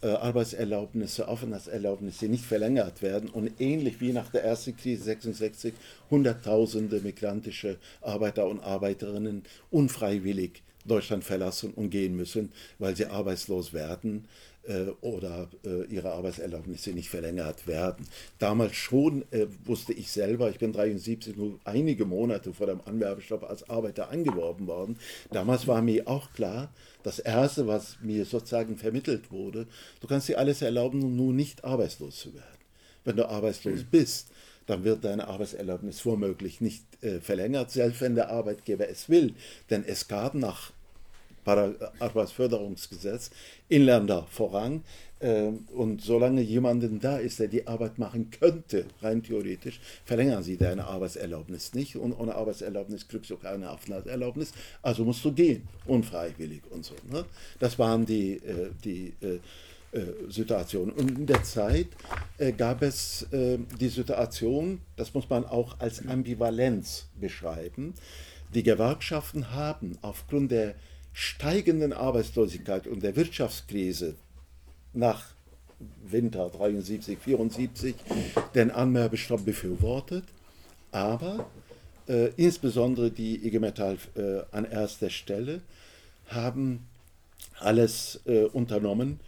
Speaker 1: äh, Arbeitserlaubnisse, Aufenthaltserlaubnisse nicht verlängert werden und ähnlich wie nach der ersten Krise 66 Hunderttausende migrantische Arbeiter und Arbeiterinnen unfreiwillig Deutschland verlassen und gehen müssen, weil sie arbeitslos werden äh, oder äh, ihre Arbeitserlaubnisse nicht verlängert werden. Damals schon äh, wusste ich selber, ich bin 73, nur einige Monate vor dem Anwerbestopp als Arbeiter angeworben worden. Damals war mir auch klar, das Erste, was mir sozusagen vermittelt wurde, du kannst dir alles erlauben, um nur nicht arbeitslos zu werden. Wenn du arbeitslos bist, dann wird deine Arbeitserlaubnis womöglich nicht äh, verlängert, selbst wenn der Arbeitgeber es will. Denn es gab nach Arbeitsförderungsgesetz Inländer Vorrang. Ähm, und solange jemanden da ist, der die Arbeit machen könnte, rein theoretisch, verlängern sie deine Arbeitserlaubnis nicht. Und ohne Arbeitserlaubnis kriegst du keine Aufenthaltserlaubnis. Also musst du gehen, unfreiwillig und so. Ne? Das waren die, äh, die äh, äh, Situation. Und in der Zeit gab es die Situation, das muss man auch als Ambivalenz beschreiben. Die Gewerkschaften haben aufgrund der steigenden Arbeitslosigkeit und der Wirtschaftskrise nach Winter 73, 74 den Anmerbestopp befürwortet, aber äh, insbesondere die IG Metall äh, an erster Stelle haben alles äh, unternommen,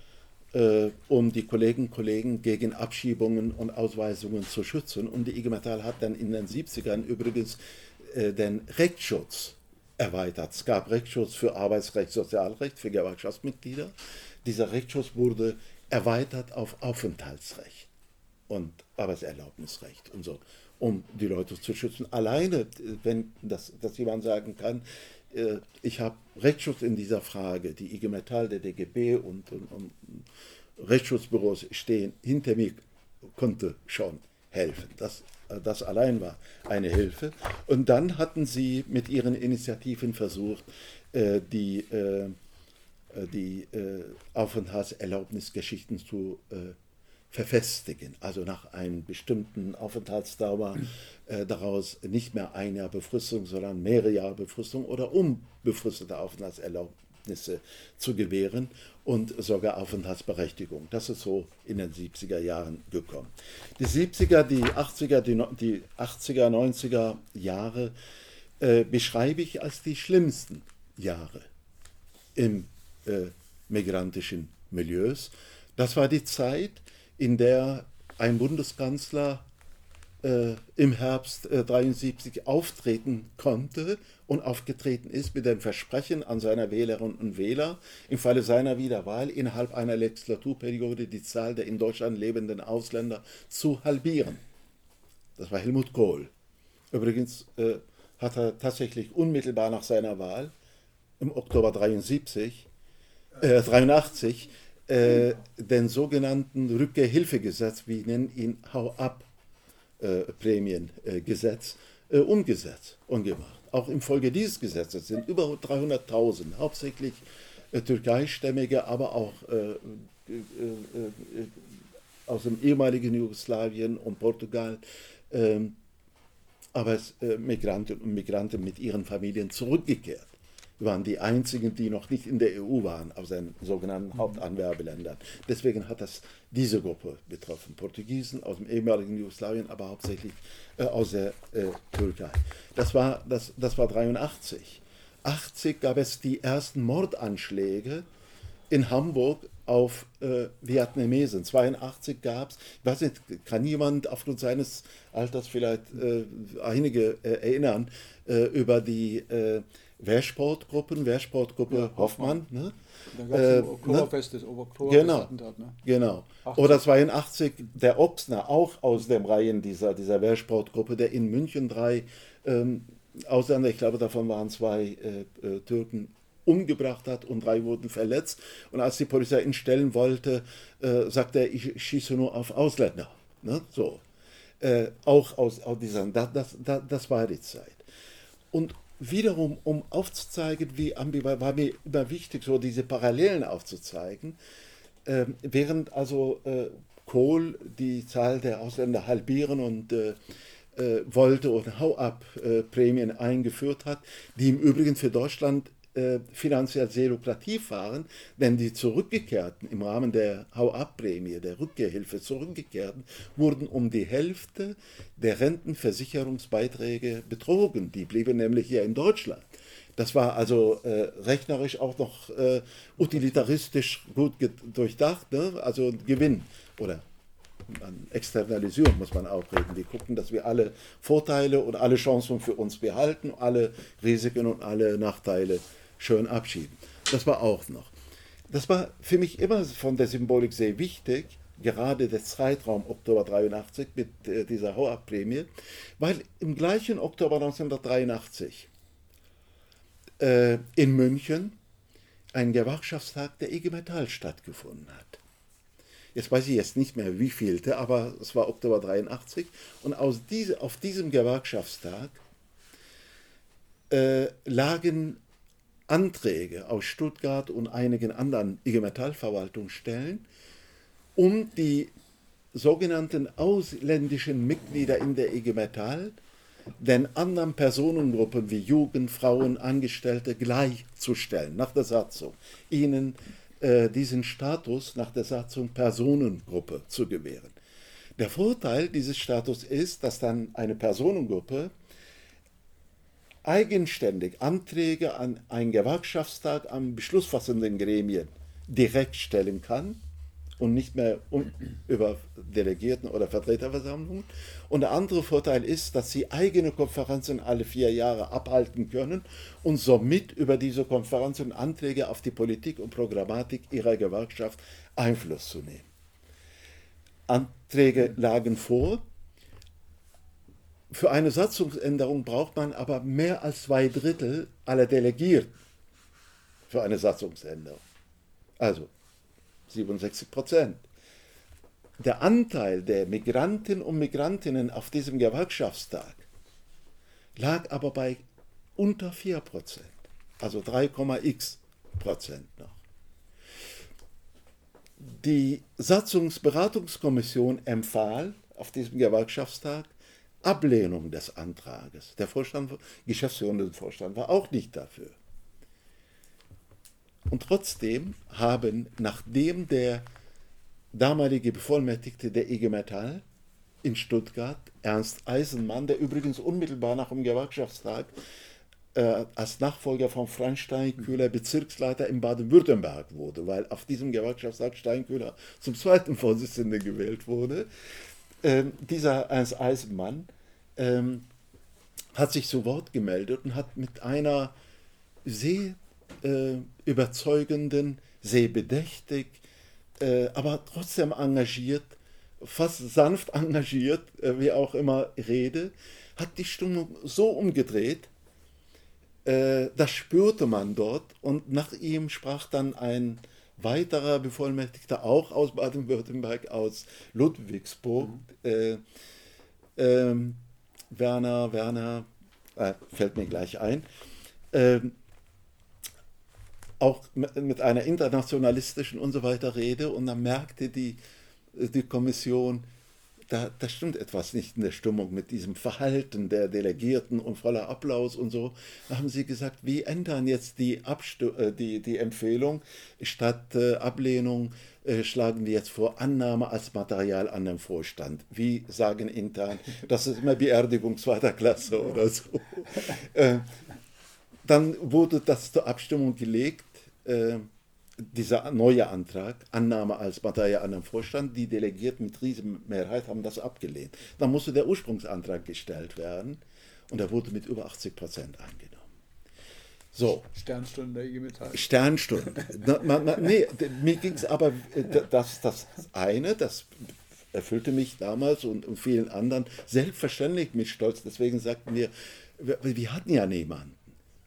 Speaker 1: äh, um die Kolleginnen und Kollegen gegen Abschiebungen und Ausweisungen zu schützen. Und die IG Metall hat dann in den 70ern übrigens äh, den Rechtsschutz erweitert. Es gab Rechtsschutz für Arbeitsrecht, Sozialrecht, für Gewerkschaftsmitglieder. Dieser Rechtsschutz wurde erweitert auf Aufenthaltsrecht und Arbeitserlaubnisrecht und so, um die Leute zu schützen. Alleine, wenn das, dass jemand sagen kann, äh, ich habe Rechtsschutz in dieser Frage, die IG Metall, der DGB und, und, und Rechtsschutzbüros stehen hinter mir, konnte schon helfen. Das das allein war eine Hilfe. Und dann hatten sie mit ihren Initiativen versucht, äh, die, äh, die äh, Aufenthaltserlaubnisgeschichten zu äh, verfestigen, also nach einer bestimmten Aufenthaltsdauer äh, daraus nicht mehr ein Jahr Befristung, sondern mehrere Jahre Befristung oder unbefristete Aufenthaltserlaubnisse zu gewähren und sogar Aufenthaltsberechtigung. Das ist so in den 70er Jahren gekommen. Die 70er, die 80er, die, die 80er, 90er Jahre äh, beschreibe ich als die schlimmsten Jahre im äh, migrantischen Milieus. Das war die Zeit, in der ein Bundeskanzler äh, im Herbst äh, 73 auftreten konnte und aufgetreten ist mit dem Versprechen an seine Wählerinnen und Wähler, im Falle seiner Wiederwahl innerhalb einer Legislaturperiode die Zahl der in Deutschland lebenden Ausländer zu halbieren. Das war Helmut Kohl. Übrigens äh, hat er tatsächlich unmittelbar nach seiner Wahl im Oktober 73, äh, 83 äh, den sogenannten Rückkehrhilfegesetz, wir nennen ihn Hau-ab-Prämiengesetz, äh, äh, umgesetzt und gemacht. Auch infolge dieses Gesetzes sind über 300.000, hauptsächlich äh, türkeistämmige, aber auch äh, aus dem ehemaligen Jugoslawien und Portugal, ähm, aber Migranten und Migranten mit ihren Familien zurückgekehrt waren die einzigen, die noch nicht in der EU waren, aus den sogenannten Hauptanwerbeländern. Deswegen hat das diese Gruppe betroffen. Portugiesen aus dem ehemaligen Jugoslawien, aber hauptsächlich äh, aus der äh, Türkei. Das war, das, das war 83. 80 gab es die ersten Mordanschläge in Hamburg auf äh, Vietnamesen. 82 gab es, ich weiß nicht, kann jemand aufgrund seines Alters vielleicht äh, einige äh, erinnern, äh, über die äh, Wehrsportgruppen, Wehrsportgruppe ja, Hoffmann. Ne?
Speaker 4: Gab es äh, Oktoberfest, das
Speaker 1: genau, ne? genau. 80. Oder 82 der Ochsner, auch aus den Reihen dieser, dieser Wehrsportgruppe, der in München drei ähm, Ausländer, ich glaube davon waren zwei äh, äh, Türken, umgebracht hat und drei wurden verletzt. Und als die Polizei ihn stellen wollte, äh, sagte er, ich schieße nur auf Ausländer. Ne? So. Äh, auch aus, aus dieser, das, das, das war die Zeit. Und wiederum, um aufzuzeigen, wie ambivalent, war mir immer wichtig, so diese Parallelen aufzuzeigen, äh, während also äh, Kohl die Zahl der Ausländer halbieren und äh, äh wollte und Hau-ab-Prämien eingeführt hat, die im Übrigen für Deutschland äh, finanziell sehr lukrativ waren, denn die Zurückgekehrten im Rahmen der Hau-ab-Prämie, der Rückkehrhilfe Zurückgekehrten, wurden um die Hälfte der Rentenversicherungsbeiträge betrogen. Die blieben nämlich hier in Deutschland. Das war also äh, rechnerisch auch noch äh, utilitaristisch gut durchdacht, ne? also Gewinn oder an Externalisierung muss man auch reden. Wir gucken, dass wir alle Vorteile und alle Chancen für uns behalten, alle Risiken und alle Nachteile schön abschieben. Das war auch noch. Das war für mich immer von der Symbolik sehr wichtig, gerade der Zeitraum Oktober 83 mit äh, dieser Hauab-Prämie, weil im gleichen Oktober 1983 äh, in München ein Gewerkschaftstag der IG Metall stattgefunden hat. Jetzt weiß ich jetzt nicht mehr, wie vielte, aber es war Oktober 83. Und aus diese, auf diesem Gewerkschaftstag äh, lagen Anträge aus Stuttgart und einigen anderen IG Metall-Verwaltungsstellen, um die sogenannten ausländischen Mitglieder in der IG Metall den anderen Personengruppen wie Jugend, Frauen, Angestellte gleichzustellen nach der Satzung, ihnen äh, diesen Status nach der Satzung Personengruppe zu gewähren. Der Vorteil dieses Status ist, dass dann eine Personengruppe eigenständig Anträge an einen Gewerkschaftstag am beschlussfassenden Gremien direkt stellen kann und nicht mehr über Delegierten oder Vertreterversammlungen. Und der andere Vorteil ist, dass sie eigene Konferenzen alle vier Jahre abhalten können und somit über diese Konferenzen Anträge auf die Politik und Programmatik ihrer Gewerkschaft Einfluss zu nehmen. Anträge lagen vor, für eine Satzungsänderung braucht man aber mehr als zwei Drittel aller Delegierten für eine Satzungsänderung. Also 67 Prozent. Der Anteil der Migranten und Migrantinnen auf diesem Gewerkschaftstag lag aber bei unter 4 Prozent, also 3,x Prozent noch. die Satzungsberatungskommission empfahl auf diesem Gewerkschaftstag Ablehnung des Antrages. Der Vorstand, geschäftsführende Vorstand war auch nicht dafür. Und trotzdem haben, nachdem der damalige Bevollmächtigte der IG Metall in Stuttgart, Ernst Eisenmann, der übrigens unmittelbar nach dem Gewerkschaftstag äh, als Nachfolger von Franz Steinkühler Bezirksleiter in Baden-Württemberg wurde, weil auf diesem Gewerkschaftstag Steinkühler zum zweiten Vorsitzenden gewählt wurde. Ähm, dieser Ernst Eisenmann ähm, hat sich zu Wort gemeldet und hat mit einer sehr äh, überzeugenden, sehr bedächtig, äh, aber trotzdem engagiert, fast sanft engagiert, äh, wie auch immer Rede, hat die Stimmung so umgedreht, äh, das spürte man dort und nach ihm sprach dann ein weiterer Bevollmächtigter, auch aus Baden-Württemberg, aus Ludwigsburg, mhm. äh, ähm, Werner, Werner, äh, fällt mir gleich ein, ähm, auch mit einer internationalistischen und so weiter Rede und dann merkte die, die Kommission, da, da stimmt etwas nicht in der Stimmung mit diesem Verhalten der Delegierten und voller Applaus und so. Da haben sie gesagt, wir ändern jetzt die, Abstu äh, die, die Empfehlung. Statt äh, Ablehnung äh, schlagen wir jetzt vor Annahme als Material an den Vorstand. Wie sagen intern, das ist immer Beerdigung zweiter Klasse oder so. Äh, dann wurde das zur Abstimmung gelegt. Dieser neue Antrag, Annahme als Material an den Vorstand, die Delegierten mit Riesenmehrheit haben das abgelehnt. Dann musste der Ursprungsantrag gestellt werden und er wurde mit über 80 Prozent angenommen. So.
Speaker 4: Sternstunde der IG Metall.
Speaker 1: Sternstunde. nee, mir ging es aber, äh, das, das eine, das erfüllte mich damals und, und vielen anderen selbstverständlich mit Stolz. Deswegen sagten wir, wir, wir hatten ja niemanden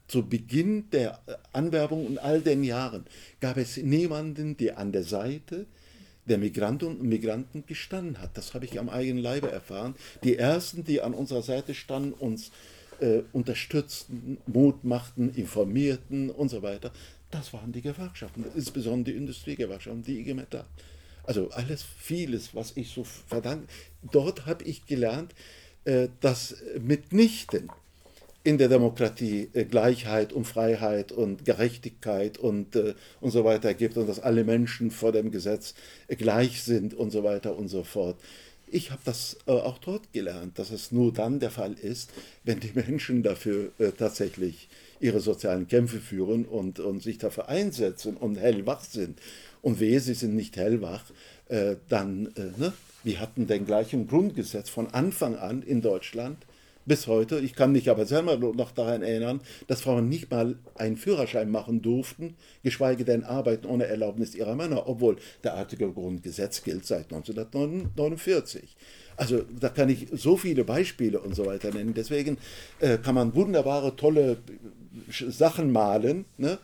Speaker 1: zu Beginn der Anwerbung und all den Jahren gab es niemanden, der an der Seite der Migranten und Migranten gestanden hat. Das habe ich am eigenen Leibe erfahren. Die ersten, die an unserer Seite standen, uns äh, unterstützten, Mut machten, informierten und so weiter, das waren die Gewerkschaften, insbesondere die Industriegewerkschaften, die IG Metall. Also alles, vieles, was ich so verdanke. Dort habe ich gelernt, äh, dass mitnichten in der Demokratie äh, Gleichheit und Freiheit und Gerechtigkeit und, äh, und so weiter gibt und dass alle Menschen vor dem Gesetz äh, gleich sind und so weiter und so fort. Ich habe das auch dort gelernt, dass es nur dann der Fall ist, wenn die Menschen dafür tatsächlich ihre sozialen Kämpfe führen und, und sich dafür einsetzen und hellwach sind. Und wehe, sie sind nicht hellwach, dann, ne? wir hatten den gleichen Grundgesetz von Anfang an in Deutschland bis heute. Ich kann mich aber selber noch daran erinnern, dass Frauen nicht mal einen Führerschein machen durften, geschweige denn arbeiten ohne Erlaubnis ihrer Männer, obwohl der Artikel Grundgesetz gilt seit 1949. Also da kann ich so viele Beispiele und so weiter nennen. Deswegen äh, kann man wunderbare, tolle Sachen malen. Ne?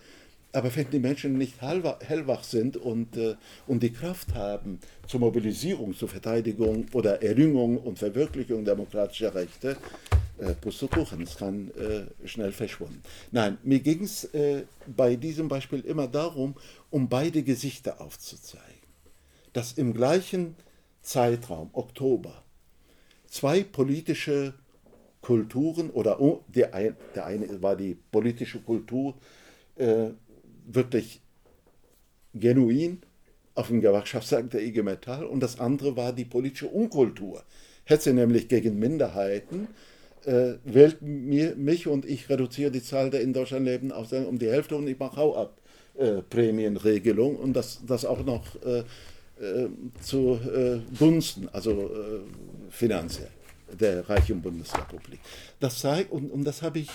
Speaker 1: Aber wenn die Menschen nicht hellwach sind und, äh, und die Kraft haben zur Mobilisierung, zur Verteidigung oder Erringung und Verwirklichung demokratischer Rechte, äh, Pustekuchen, es kann äh, schnell verschwunden. Nein, mir ging es äh, bei diesem Beispiel immer darum, um beide Gesichter aufzuzeigen. Dass im gleichen Zeitraum, Oktober, zwei politische Kulturen oder oh, der, ein, der eine war die politische Kultur, äh, wirklich genuin auf dem Gewerkschaftstag der IG Metall und das andere war die politische Unkultur. Hetze nämlich gegen Minderheiten, äh, wählt mir, mich und ich reduziere die Zahl der in Deutschland lebenden Ausländer um die Hälfte und ich mache Hau ab äh, Prämienregelung und das, das auch noch äh, äh zu äh, Gunsten, also äh, finanziell der reichen Bundesrepublik. Das zeigt, und, und das habe ich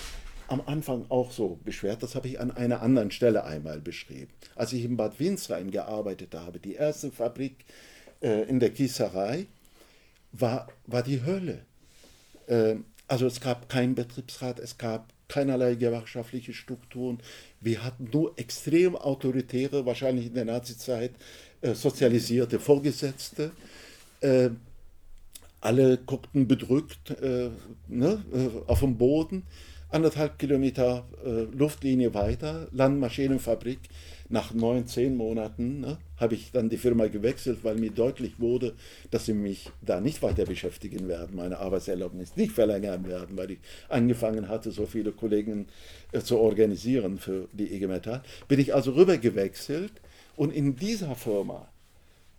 Speaker 1: am Anfang auch so beschwert. Das habe ich an einer anderen Stelle einmal beschrieben. Als ich in Bad Windsheim gearbeitet habe, die erste Fabrik äh, in der Gießerei, war, war die Hölle. Äh, also es gab keinen Betriebsrat, es gab keinerlei gewerkschaftliche Strukturen. Wir hatten nur extrem autoritäre, wahrscheinlich in der Nazizeit äh, sozialisierte Vorgesetzte. Äh, alle guckten bedrückt äh, ne, äh, auf dem Boden anderthalb Kilometer äh, Luftlinie weiter, Landmaschinenfabrik, nach neun, zehn Monaten ne, habe ich dann die Firma gewechselt, weil mir deutlich wurde, dass sie mich da nicht weiter beschäftigen werden, meine Arbeitserlaubnis nicht verlängern werden, weil ich angefangen hatte, so viele Kollegen äh, zu organisieren für die IG Metall. Bin ich also rüber gewechselt und in dieser Firma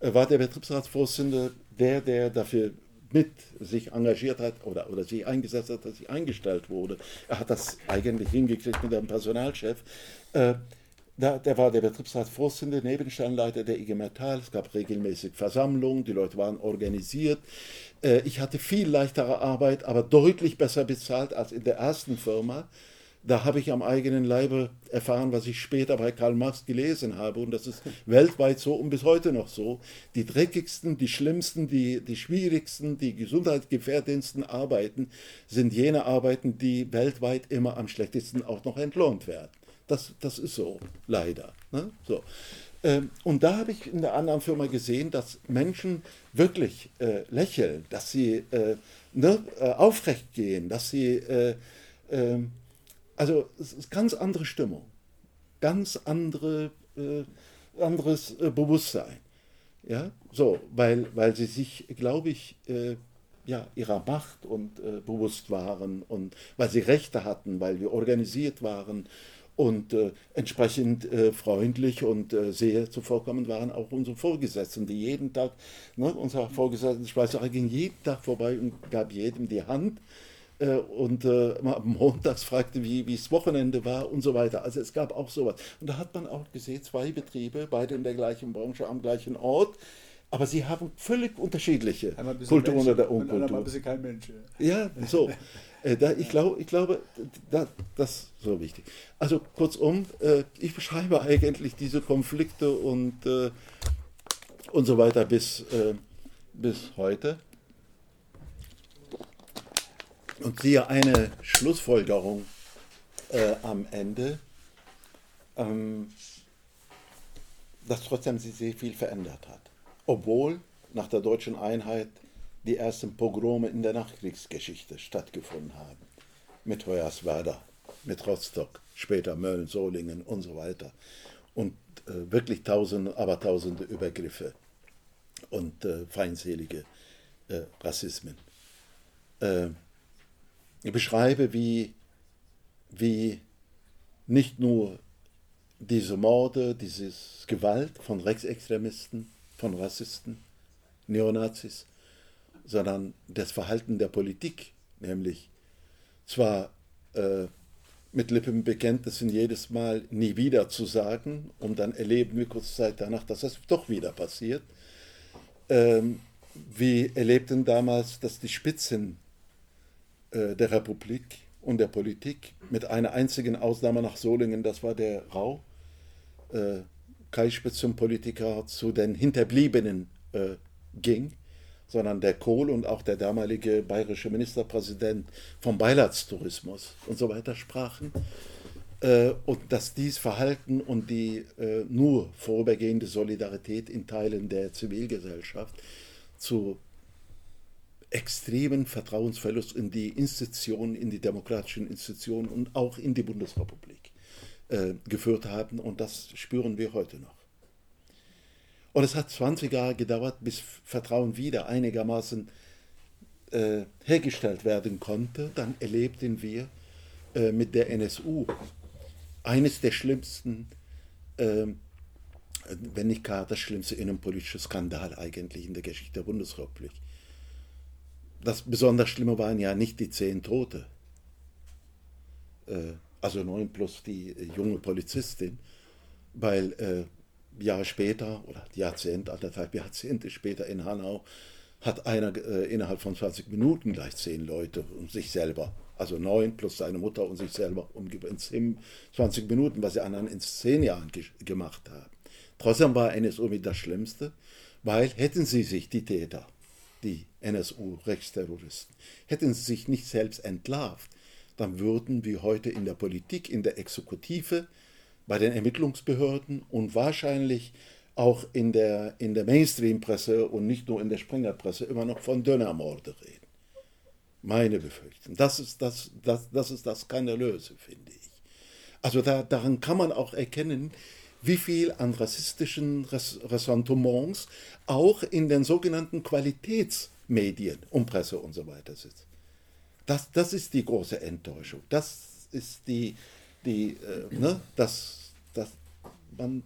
Speaker 1: äh, war der Betriebsratsvorsitzende der, der dafür mit sich engagiert hat oder, oder sich eingesetzt hat, dass ich eingestellt wurde. Er hat das eigentlich hingekriegt mit einem Personalchef. Äh, da, der war der Betriebsratsvorsitzende, Nebensteinleiter der IG Metall. Es gab regelmäßig Versammlungen, die Leute waren organisiert. Äh, ich hatte viel leichtere Arbeit, aber deutlich besser bezahlt als in der ersten Firma. Da habe ich am eigenen Leibe erfahren, was ich später bei Karl Marx gelesen habe. Und das ist weltweit so und bis heute noch so. Die dreckigsten, die schlimmsten, die, die schwierigsten, die gesundheitsgefährdendsten Arbeiten sind jene Arbeiten, die weltweit immer am schlechtesten auch noch entlohnt werden. Das, das ist so, leider. Ne? So. Ähm, und da habe ich in der anderen Firma gesehen, dass Menschen wirklich äh, lächeln, dass sie äh, ne, äh, aufrecht gehen, dass sie, äh, ähm, also es ist ganz andere Stimmung, ganz andere, äh, anderes äh, Bewusstsein. Ja, so, weil, weil sie sich, glaube ich, ja, ihrer Macht und bewusst waren und weil sie Rechte hatten, weil wir organisiert waren und äh, entsprechend äh, freundlich und äh, sehr zuvorkommend waren auch unsere Vorgesetzten, die jeden Tag, ne, unser Vorgesetzter Schweizer ging jeden Tag vorbei und gab jedem die Hand. äh, und äh, montags fragte, wie es Wochenende war und so weiter. Also es gab auch sowas. Und da hat man auch gesehen, zwei Betriebe, beide in der gleichen Branche, am gleichen Ort, aber sie haben völlig unterschiedliche Kulturen oder Unkultur. Und ein bisschen kein Mensch. Ja, so. Äh, da, ich, glaub, ich glaube, da, das ist so wichtig. Also kurzum, äh, ich beschreibe eigentlich diese Konflikte und, äh, und so weiter bis, äh, bis heute. Und sehe eine Schlussfolgerung äh, am Ende, ähm, dass trotzdem sie sehr viel verändert hat. Obwohl nach der deutschen Einheit die ersten Pogrome in der Nachkriegsgeschichte stattgefunden haben. Mit Hoyerswerda, mit Rostock, später Mölln, Solingen und so weiter. Und äh, wirklich tausende, aber tausende Übergriffe und äh, feindselige äh, Rassismen. Beschreibe, wie, wie nicht nur diese Morde, diese Gewalt von Rechtsextremisten, von Rassisten, Neonazis, sondern das Verhalten der Politik, nämlich zwar äh, mit Lippenbekenntnissen jedes Mal nie wieder zu sagen und dann erleben wir kurz Zeit danach, dass das doch wieder passiert. Ähm, wir erlebten damals, dass die Spitzen der Republik und der Politik mit einer einzigen Ausnahme nach Solingen, das war der Rau, äh, Kai Spitzenpolitiker zu den Hinterbliebenen äh, ging sondern der Kohl und auch der damalige bayerische Ministerpräsident vom Beileidstourismus und so weiter sprachen. Äh, und dass dies Verhalten und die äh, nur vorübergehende Solidarität in Teilen der Zivilgesellschaft zu extremen Vertrauensverlust in die Institutionen, in die demokratischen Institutionen und auch in die Bundesrepublik äh, geführt haben. Und das spüren wir heute noch. Und es hat 20 Jahre gedauert, bis Vertrauen wieder einigermaßen äh, hergestellt werden konnte. Dann erlebten wir äh, mit der NSU eines der schlimmsten, äh, wenn nicht gar das schlimmste innenpolitische Skandal eigentlich in der Geschichte der Bundesrepublik. Das besonders Schlimme waren ja nicht die zehn Tote, äh, also neun plus die äh, junge Polizistin, weil äh, Jahre später oder Jahrzehnt, anderthalb Jahrzehnte später in Hanau hat einer äh, innerhalb von 20 Minuten gleich zehn Leute und sich selber, also neun plus seine Mutter und sich selber umgebracht. In 20 Minuten, was die anderen in zehn Jahren ge gemacht haben. Trotzdem war NSU mit das Schlimmste, weil hätten sie sich, die Täter, die NSU-Rechtsterroristen, hätten sie sich nicht selbst entlarvt, dann würden wir heute in der Politik, in der Exekutive, bei den Ermittlungsbehörden und wahrscheinlich auch in der, in der Mainstream-Presse und nicht nur in der Springerpresse immer noch von Dönermorde reden. Meine Befürchtung. Das ist das, das, das, ist das Skandalöse, finde ich. Also da, daran kann man auch erkennen, wie viel an rassistischen Ressentiments auch in den sogenannten Qualitätsmedien und Presse und so weiter sitzt. Das, das ist die große Enttäuschung. Das ist die, die äh, ne, das, das, man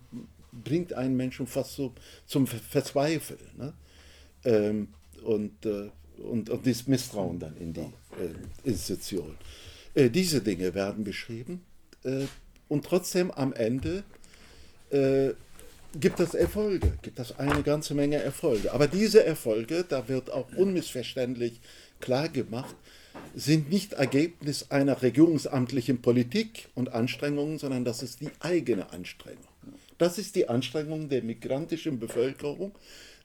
Speaker 1: bringt einen Menschen fast so zum Verzweifeln. Ne? Ähm, und, äh, und, und dieses Misstrauen dann in die äh, Institution. Äh, diese Dinge werden beschrieben äh, und trotzdem am Ende äh, gibt es Erfolge, gibt es eine ganze Menge Erfolge. Aber diese Erfolge, da wird auch unmissverständlich klar gemacht, sind nicht Ergebnis einer regierungsamtlichen Politik und Anstrengungen, sondern das ist die eigene Anstrengung. Das ist die Anstrengung der migrantischen Bevölkerung,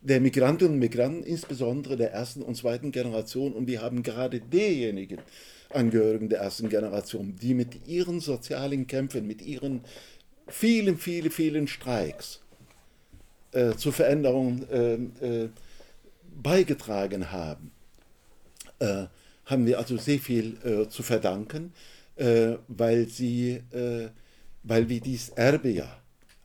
Speaker 1: der Migrantinnen und Migranten, insbesondere der ersten und zweiten Generation. Und wir haben gerade diejenigen Angehörigen der ersten Generation, die mit ihren sozialen Kämpfen, mit ihren vielen, vielen, vielen Streiks äh, zur Veränderung äh, äh, beigetragen haben, äh, haben wir also sehr viel äh, zu verdanken, äh, weil, sie, weil wir dieses Erbe ja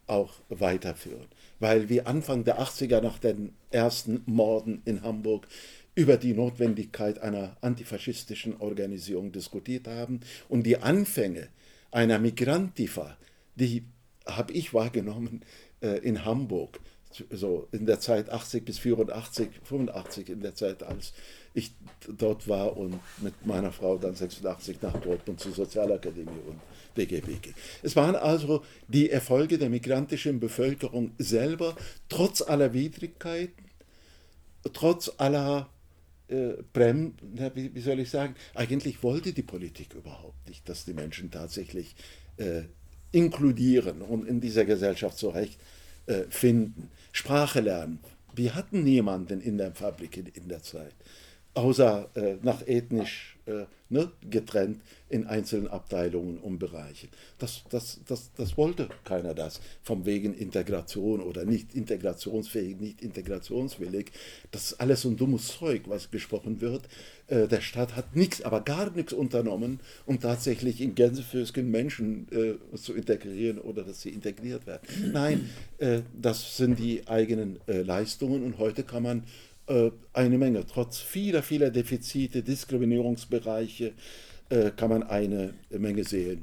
Speaker 1: auch weiterführen. Weil wir Anfang der 80er nach den ersten Morden in Hamburg über die Notwendigkeit einer antifaschistischen Organisierung diskutiert haben. Und die Anfänge einer Migrantifa, die habe ich wahrgenommen in Hamburg, so in der Zeit 80 bis 84, 85, in der Zeit, als ich dort war und mit meiner Frau dann 86 nach Dortmund zur Sozialakademie und BGBG. Es waren also die Erfolge der migrantischen Bevölkerung selber, trotz aller Widrigkeiten, trotz aller äh, Brem, wie, soll ich sagen, eigentlich wollte die Politik überhaupt nicht, dass die Menschen tatsächlich äh, inkludieren und in dieser Gesellschaft zurecht äh, finden. Sprache lernen. Wir hatten niemanden in der Fabrik in, in der Zeit außer äh, nach ethnisch äh, ne, getrennt in einzelnen Abteilungen und Bereichen. Das, das, das, das wollte keiner das, vom wegen Integration oder nicht integrationsfähig, nicht integrationswillig. Das ist alles so ein dummes Zeug, was gesprochen wird. Äh, der Staat hat nichts, aber gar nichts unternommen, um tatsächlich in Gänsefüßchen Menschen äh, zu integrieren oder dass sie integriert werden. Nein, äh, das sind die eigenen äh, Leistungen und heute kann man eine Menge. Trotz vieler, vieler Defizite, Diskriminierungsbereiche äh, kann man eine Menge sehen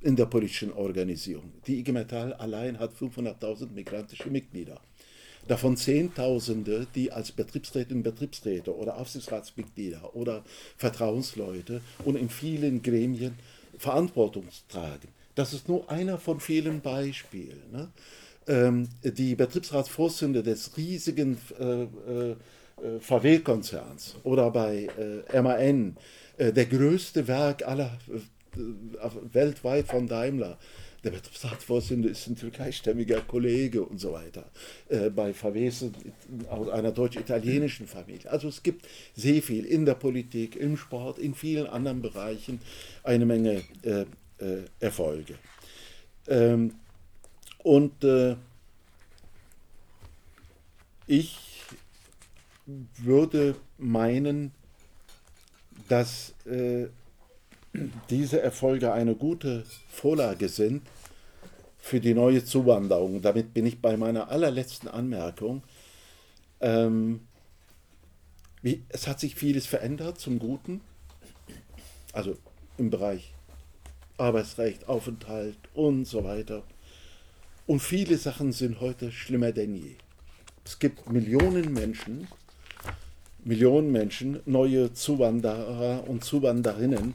Speaker 1: in der politischen Organisierung. Die IG Metall allein hat 500.000 migrantische Mitglieder. Davon Zehntausende, die als Betriebsrätinnen und Betriebsräte oder Aufsichtsratsmitglieder oder Vertrauensleute und in vielen Gremien Verantwortung tragen. Das ist nur einer von vielen Beispielen. Ne? Ähm, die Betriebsratsvorsitzende des riesigen äh, äh, VW-Konzerns oder bei äh, MAN, äh, der größte Werk aller äh, weltweit von Daimler. Der Betriebsratsvorsitzende ist ein türkeistämmiger Kollege und so weiter. Äh, bei ist aus einer deutsch-italienischen Familie. Also es gibt sehr viel in der Politik, im Sport, in vielen anderen Bereichen eine Menge Erfolge. Ähm, und äh, ich würde meinen, dass äh, diese Erfolge eine gute Vorlage sind für die neue Zuwanderung. Damit bin ich bei meiner allerletzten Anmerkung. Ähm, wie, es hat sich vieles verändert zum Guten, also im Bereich Arbeitsrecht, Aufenthalt und so weiter. Und viele Sachen sind heute schlimmer denn je. Es gibt Millionen Menschen, Millionen Menschen, neue Zuwanderer und Zuwanderinnen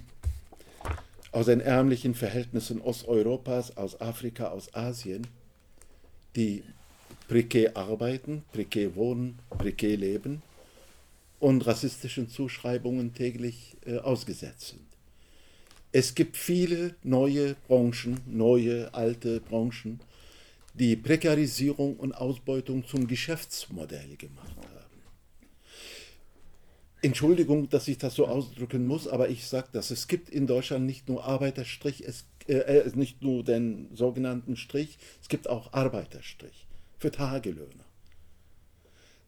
Speaker 1: aus den ärmlichen Verhältnissen Osteuropas, aus Afrika, aus Asien, die prekär arbeiten, prekär wohnen, prekär leben und rassistischen Zuschreibungen täglich äh, ausgesetzt sind. Es gibt viele neue Branchen, neue, alte Branchen, die Prekarisierung und Ausbeutung zum Geschäftsmodell gemacht haben. Entschuldigung, dass ich das so ausdrücken muss, aber ich sage das. Es gibt in Deutschland nicht nur Arbeiterstrich, es, äh, äh, nicht nur den sogenannten Strich, es gibt auch Arbeiterstrich für Tagelöhner.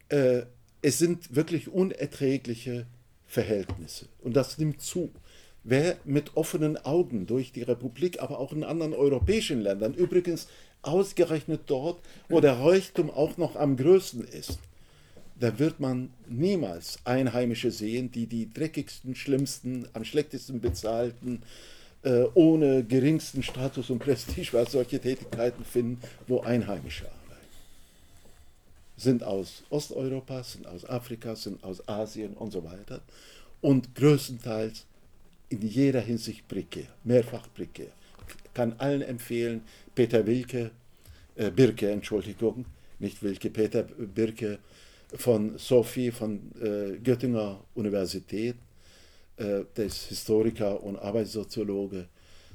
Speaker 1: Äh, es sind wirklich unerträgliche Verhältnisse und das nimmt zu. Wer mit offenen Augen durch die Republik, aber auch in anderen europäischen Ländern, übrigens ausgerechnet dort, wo der Reichtum auch noch am größten ist, da wird man niemals Einheimische sehen, die die dreckigsten, schlimmsten, am schlechtesten bezahlten, äh, ohne geringsten Status und Prestige, was solche Tätigkeiten finden, wo Einheimische arbeiten. Sind aus Osteuropa, sind aus Afrika, sind aus Asien und so weiter und größtenteils in jeder Hinsicht prekär, mehrfach prekär. Kann allen empfehlen, Peter Wilke, äh, Birke, Entschuldigung, nicht Wilke, Peter Birke von Sophie, von äh, Göttinger Universität, äh, der ist Historiker und Arbeitssoziologe,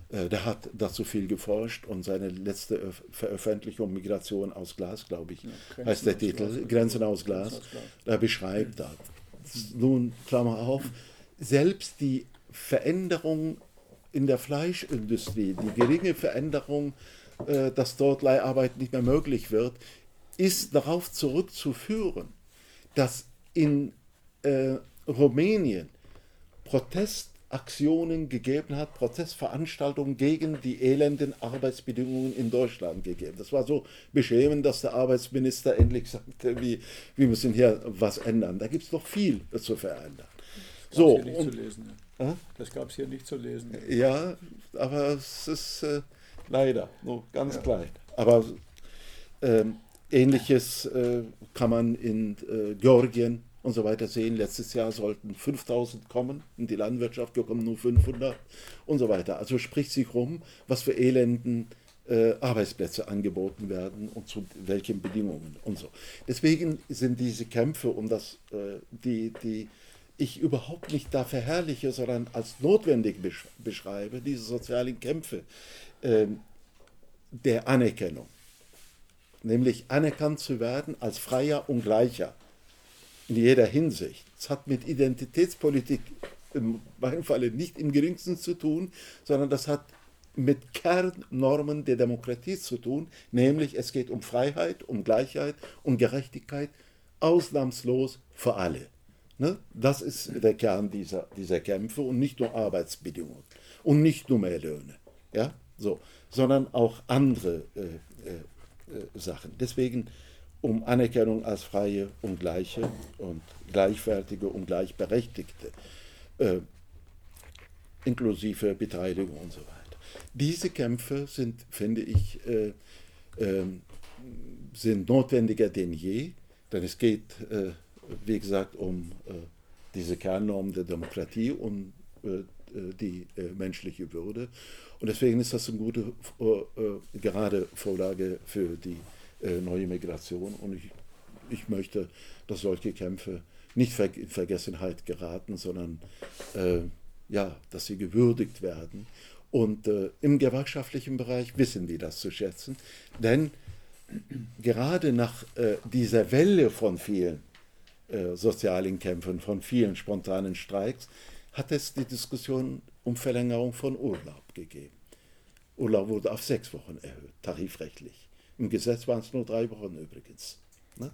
Speaker 1: äh, der hat dazu viel geforscht und seine letzte Veröffentlichung Migration aus Glas, glaube ich, ja, heißt der Titel, Glas, Grenzen aus Glas, Glas. da beschreibt er. Nun, Klammer auf, selbst die Veränderung in der Fleischindustrie, die geringe Veränderung, äh, dass dort Leiharbeit nicht mehr möglich wird, ist darauf zurückzuführen, dass in äh, Rumänien Protestaktionen gegeben hat, Protestveranstaltungen gegen die elenden Arbeitsbedingungen in Deutschland gegeben. Das war so beschämend, dass der Arbeitsminister endlich sagte, wie, wir müssen hier was ändern. Da gibt es noch viel zu verändern.
Speaker 4: So, und, lesen, ja. Das gab es hier nicht zu lesen.
Speaker 1: Ja, aber es ist äh, leider nur ganz ja. klein. Aber ähm, Ähnliches äh, kann man in äh, Georgien und so weiter sehen. Letztes Jahr sollten 5000 kommen, in die Landwirtschaft kommen nur 500 und so weiter. Also spricht sich rum, was für elenden äh, Arbeitsplätze angeboten werden und zu welchen Bedingungen und so. Deswegen sind diese Kämpfe um das, äh, die, die ich überhaupt nicht da verherrliche, sondern als notwendig beschreibe, diese sozialen Kämpfe äh, der Anerkennung nämlich anerkannt zu werden als Freier und Gleicher in jeder Hinsicht. Es hat mit Identitätspolitik in meinem Falle nicht im geringsten zu tun, sondern das hat mit Kernnormen der Demokratie zu tun, nämlich es geht um Freiheit, um Gleichheit, um Gerechtigkeit, ausnahmslos für alle. Ne? Das ist der Kern dieser, dieser Kämpfe und nicht nur Arbeitsbedingungen und nicht nur mehr Löhne, ja? so, sondern auch andere äh, äh, äh, Sachen. Deswegen um Anerkennung als freie und gleiche und gleichwertige und gleichberechtigte, äh, inklusive Beteiligung und so weiter. Diese Kämpfe sind, finde ich, äh, äh, sind notwendiger denn je, denn es geht, äh, wie gesagt, um äh, diese Kernnormen der Demokratie, um äh, die menschliche Würde und deswegen ist das eine gute, äh, gerade Vorlage für die äh, neue Migration. Und ich, ich möchte, dass solche Kämpfe nicht in Vergessenheit geraten, sondern äh, ja, dass sie gewürdigt werden. Und äh, im gewerkschaftlichen Bereich wissen wir das zu schätzen, denn gerade nach äh, dieser Welle von vielen äh, sozialen Kämpfen, von vielen spontanen Streiks, hat es die Diskussion um Verlängerung von Urlaub gegeben. Urlaub wurde auf sechs Wochen erhöht, tarifrechtlich. Im Gesetz waren es nur drei Wochen übrigens. Ne?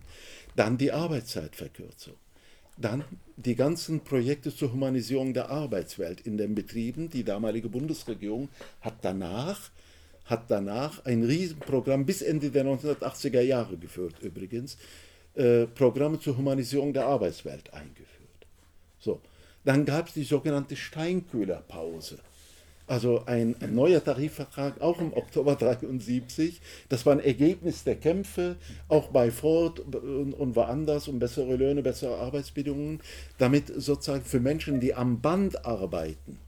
Speaker 1: Dann die Arbeitszeitverkürzung. Dann die ganzen Projekte zur Humanisierung der Arbeitswelt in den Betrieben. Die damalige Bundesregierung hat danach, hat danach ein Riesenprogramm bis Ende der 1980er Jahre geführt, übrigens. Äh, Programme zur Humanisierung der Arbeitswelt eingeführt. So. Dann gab es die sogenannte Steinkühlerpause also ein, ein, neuer Tarifvertrag, auch im Oktober 73. Das war ein Ergebnis der Kämpfe, auch bei Ford und, und woanders, um bessere Löhne, bessere Arbeitsbedingungen, damit sozusagen für Menschen, die am Band arbeiten,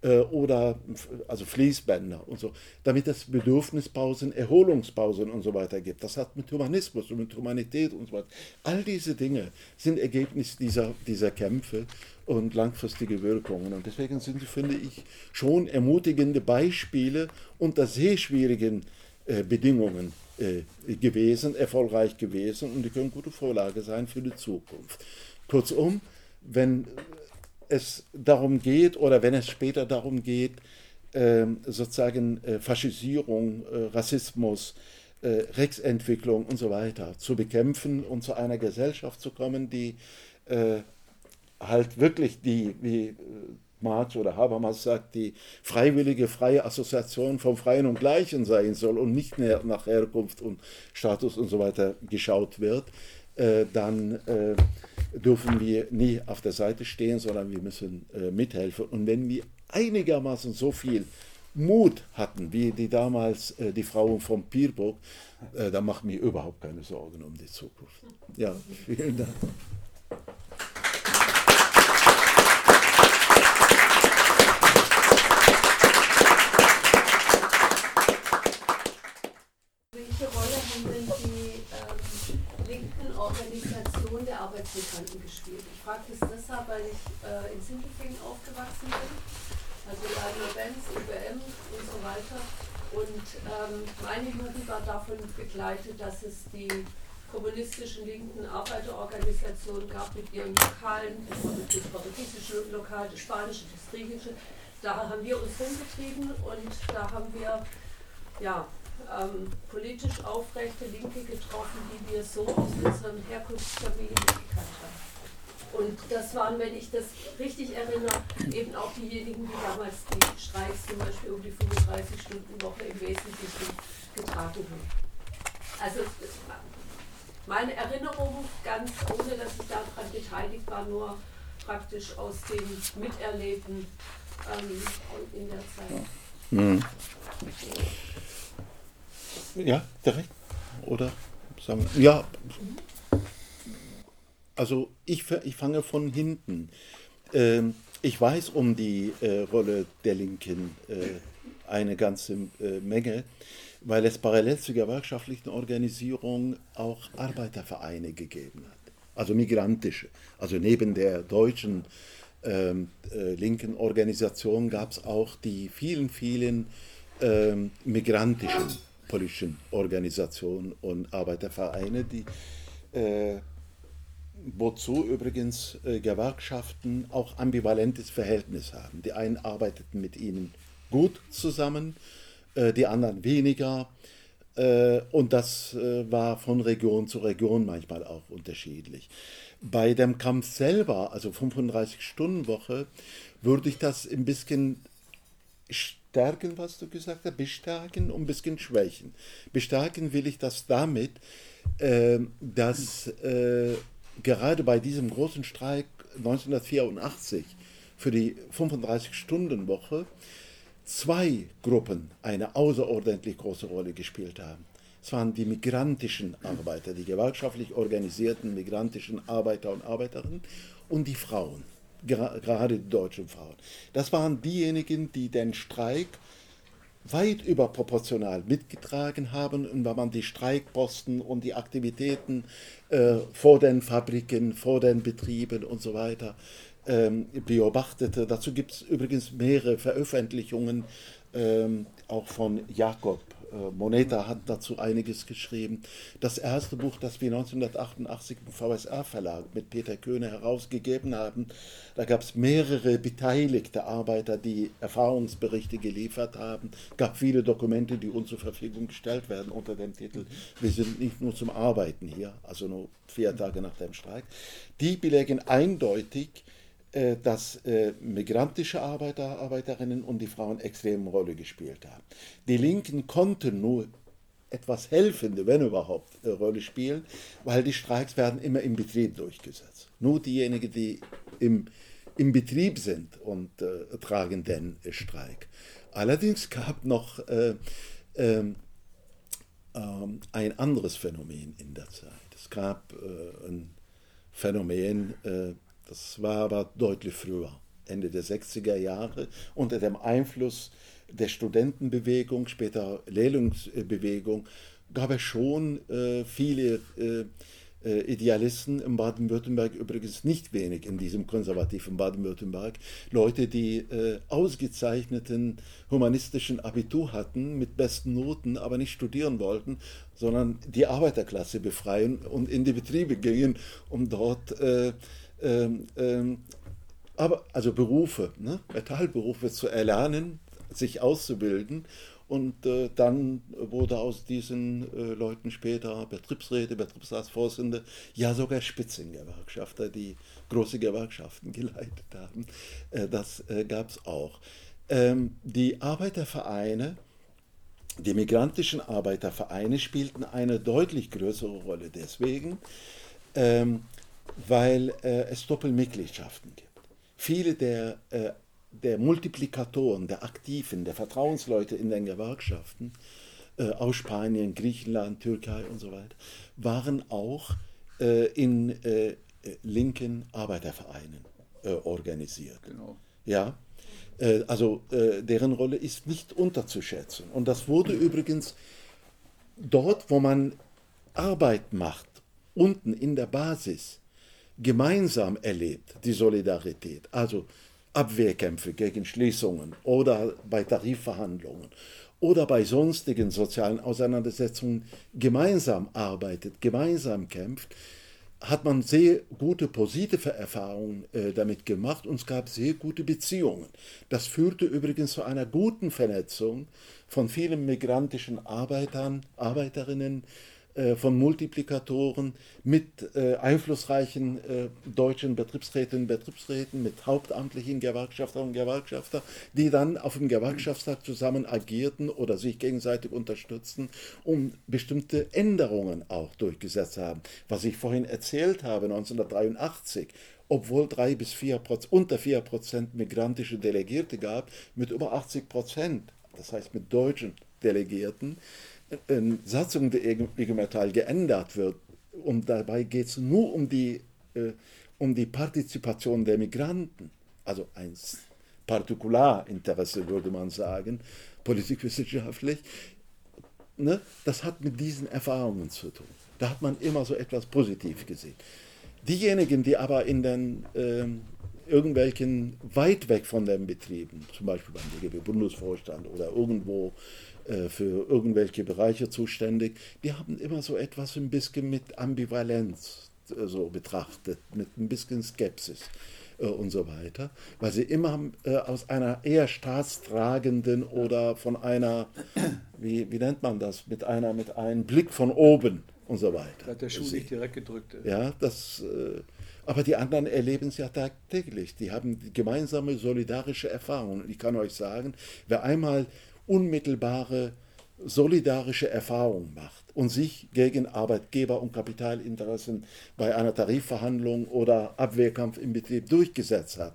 Speaker 1: oder also Fließbänder und so, damit es Bedürfnispausen, Erholungspausen und so weiter gibt. Das hat mit Humanismus und mit Humanität und so weiter. All diese Dinge sind Ergebnis dieser, dieser Kämpfe und langfristige Wirkungen. Und deswegen sind sie, finde ich, schon ermutigende Beispiele unter sehr schwierigen äh, Bedingungen äh, gewesen, erfolgreich gewesen und die können gute Vorlage sein für die Zukunft. Kurzum, wenn es darum geht oder wenn es später darum geht, ähm, sozusagen äh, Faschisierung, äh, Rassismus, äh, Rechtsentwicklung und so weiter zu bekämpfen und zu einer Gesellschaft zu kommen, die halt wirklich die, wie Marx oder Habermas sagt, die freiwillige freie Assoziation vom Freien und Gleichen sein soll und nicht mehr nach Herkunft und Status und so weiter geschaut wird, dann dürfen wir nie auf der Seite stehen, sondern wir müssen äh, mithelfen. Und wenn wir einigermaßen so viel Mut hatten, wie die damals äh, die Frauen von Pierburg, äh, dann macht mir überhaupt keine Sorgen um die Zukunft. Ja, vielen Dank.
Speaker 3: Arbeitsmigranten gespielt. Ich frage das deshalb, weil ich äh, in Sindelfingen aufgewachsen bin, also Leibniz Benz, UBM und so weiter. Und ähm, meine Jugend war davon begleitet, dass es die kommunistischen linken Arbeiterorganisationen gab mit ihren lokalen, das portugiesische Lokal, das spanische, das griechische. Da haben wir uns rumgetrieben und da haben wir ja, ähm, politisch aufrechte Linke getroffen, die wir so aus unseren Herkunftsfamilien gekannt haben. Und das waren, wenn ich das richtig erinnere, eben auch diejenigen, die damals die Streiks zum Beispiel um die 35-Stunden-Woche im Wesentlichen getragen haben. Also meine Erinnerung, ganz ohne dass ich daran beteiligt war, nur praktisch aus dem Miterleben ähm, in der Zeit. Mhm.
Speaker 1: Ja, direkt. Oder sagen wir, ja. Also ich, ich fange von hinten. Ähm, ich weiß um die äh, Rolle der Linken äh, eine ganze äh, Menge, weil es parallel zur gewerkschaftlichen Organisierung auch Arbeitervereine gegeben hat. Also migrantische. Also neben der deutschen ähm, äh, linken Organisation gab es auch die vielen, vielen ähm, migrantischen politischen Organisationen und Arbeitervereine, die äh, wozu übrigens äh, Gewerkschaften auch ambivalentes Verhältnis haben. Die einen arbeiteten mit ihnen gut zusammen, äh, die anderen weniger. Äh, und das äh, war von Region zu Region manchmal auch unterschiedlich. Bei dem Kampf selber, also 35-Stunden-Woche, würde ich das ein bisschen stärken, was du gesagt hast, bestärken und ein bisschen schwächen. Bestärken will ich das damit, äh, dass äh, gerade bei diesem großen Streik 1984 für die 35-Stunden-Woche zwei Gruppen eine außerordentlich große Rolle gespielt haben. Es waren die migrantischen Arbeiter, die gewerkschaftlich organisierten migrantischen Arbeiter und Arbeiterinnen und die Frauen gerade die deutschen Frauen. Das waren diejenigen, die den Streik weit überproportional mitgetragen haben und wenn man die Streikposten und die Aktivitäten äh, vor den Fabriken, vor den Betrieben und so weiter ähm, beobachtete. Dazu gibt es übrigens mehrere Veröffentlichungen, ähm, auch von Jakob Moneta hat dazu einiges geschrieben. Das erste Buch, das wir 1988 im VSR Verlag mit Peter Köhne herausgegeben haben, da gab es mehrere beteiligte Arbeiter, die Erfahrungsberichte geliefert haben. Es gab viele Dokumente, die uns zur Verfügung gestellt werden unter dem Titel Wir sind nicht nur zum Arbeiten hier, also nur vier Tage nach dem Streik. Die belegen eindeutig, äh, dass äh, migrantische Arbeiter, Arbeiterinnen und die Frauen extreme Rolle gespielt haben. Die Linken konnten nur etwas helfende, wenn überhaupt, äh, Rolle spielen, weil die Streiks werden immer im Betrieb durchgesetzt. Nur diejenigen, die im, im Betrieb sind und äh, tragen den Streik. Allerdings gab noch äh, ähm, ein anderes Phänomen in der Zeit. Es gab äh, ein Phänomen, das war aber deutlich früher, Ende der 60er Jahre, unter dem Einfluss der Studentenbewegung, später Lehrlingsbewegung, gab es schon äh, viele äh, äh, Idealisten in Baden-Württemberg, übrigens nicht wenig in diesem konservativen Baden-Württemberg, Leute, die äh, ausgezeichneten humanistischen Abitur hatten, mit besten Noten, aber nicht studieren wollten, sondern die Arbeiterklasse befreien und in die Betriebe gingen, um dort äh, ähm, ähm, aber also Berufe, ne? Metallberufe zu erlernen, sich auszubilden Und äh, dann wurde aus diesen äh, Leuten später Betriebsräte, Betriebsratsvorsitzende, ja sogar Spitzengewerkschafter, die große Gewerkschaften geleitet haben. Äh, das äh, gab es auch. Ähm, die Arbeitervereine, die migrantischen Arbeitervereine spielten eine deutlich größere Rolle deswegen, ähm, weil äh, es Doppelmitgliedschaften gibt. Viele der, äh, der Multiplikatoren, der Aktiven, der Vertrauensleute in den Gewerkschaften äh, aus Spanien, Griechenland, Türkei und so weiter, waren auch äh, in äh, linken Arbeitervereinen äh, organisiert.
Speaker 4: Genau.
Speaker 1: Ja, also deren Rolle ist nicht unterzuschätzen. Und das wurde übrigens dort, wo man Arbeit macht, unten in der Basis, gemeinsam erlebt, die Solidarität. Also Abwehrkämpfe gegen Schließungen oder bei Tarifverhandlungen oder bei sonstigen sozialen Auseinandersetzungen gemeinsam arbeitet, gemeinsam kämpft, hat man sehr gute positive Erfahrungen äh, damit gemacht und es gab sehr gute Beziehungen. Das führte übrigens zu einer guten Vernetzung von vielen migrantischen Arbeitern, Arbeiterinnen, von Multiplikatoren mit äh, einflussreichen äh, deutschen Betriebsrätinnen und Betriebsräten, mit hauptamtlichen Gewerkschafterinnen und Gewerkschafter, die dann auf dem Gewerkschaftstag zusammen agierten oder sich gegenseitig unterstützten, um bestimmte Änderungen auch durchgesetzt haben. Was ich vorhin erzählt habe, 1983, obwohl drei bis vier Prozent, unter vier Prozent migrantische Delegierte gab, mit über 80 Prozent, das heißt mit deutschen Delegierten, Satzung der IG Metall geändert wird, und dabei geht es nur um die, äh, um die Partizipation der Migranten, also ein Partikularinteresse, würde man sagen, politikwissenschaftlich, ne, das hat mit diesen Erfahrungen zu tun. Da hat man immer so etwas positiv gesehen. Diejenigen, die aber in den äh, irgendwelchen weit weg von den Betrieben, zum Beispiel beim DGB Bundesvorstand oder irgendwo äh, für irgendwelche Bereiche zuständig, die haben immer so etwas ein bisschen mit Ambivalenz äh, so betrachtet, mit ein bisschen Skepsis äh, und so weiter, weil sie immer aus einer eher staatstragenden oder von einer, wie, wie nennt man das, mit einer mit einem Blick von oben und so weiter.
Speaker 4: Da hat der Schuh nicht direkt gedrückt.
Speaker 1: Ja, das, aber die anderen erleben es ja tagtäglich. Die haben gemeinsame solidarische Erfahrungen. Ich kann euch sagen, wer einmal unmittelbare solidarische Erfahrung macht und sich gegen Arbeitgeber- und Kapitalinteressen bei einer Tarifverhandlung oder Abwehrkampf im Betrieb durchgesetzt hat,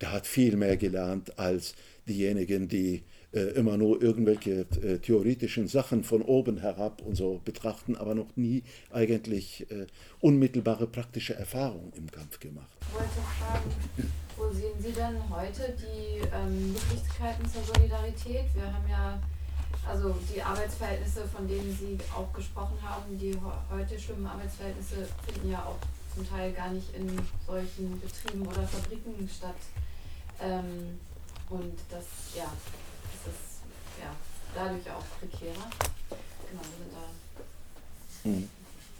Speaker 1: der hat viel mehr gelernt als diejenigen, die immer nur irgendwelche äh, theoretischen Sachen von oben herab und so betrachten, aber noch nie eigentlich äh, unmittelbare praktische Erfahrungen im Kampf gemacht.
Speaker 5: Ich wollte fragen, wo sehen Sie denn heute die ähm, Möglichkeiten zur Solidarität? Wir haben ja also die Arbeitsverhältnisse, von denen Sie auch gesprochen haben, die heute schlimmen Arbeitsverhältnisse finden ja auch zum Teil gar nicht in solchen Betrieben oder Fabriken statt. Ähm, und das, ja, ja dadurch auch prekärer. Genau, wir sind da.
Speaker 4: Mhm.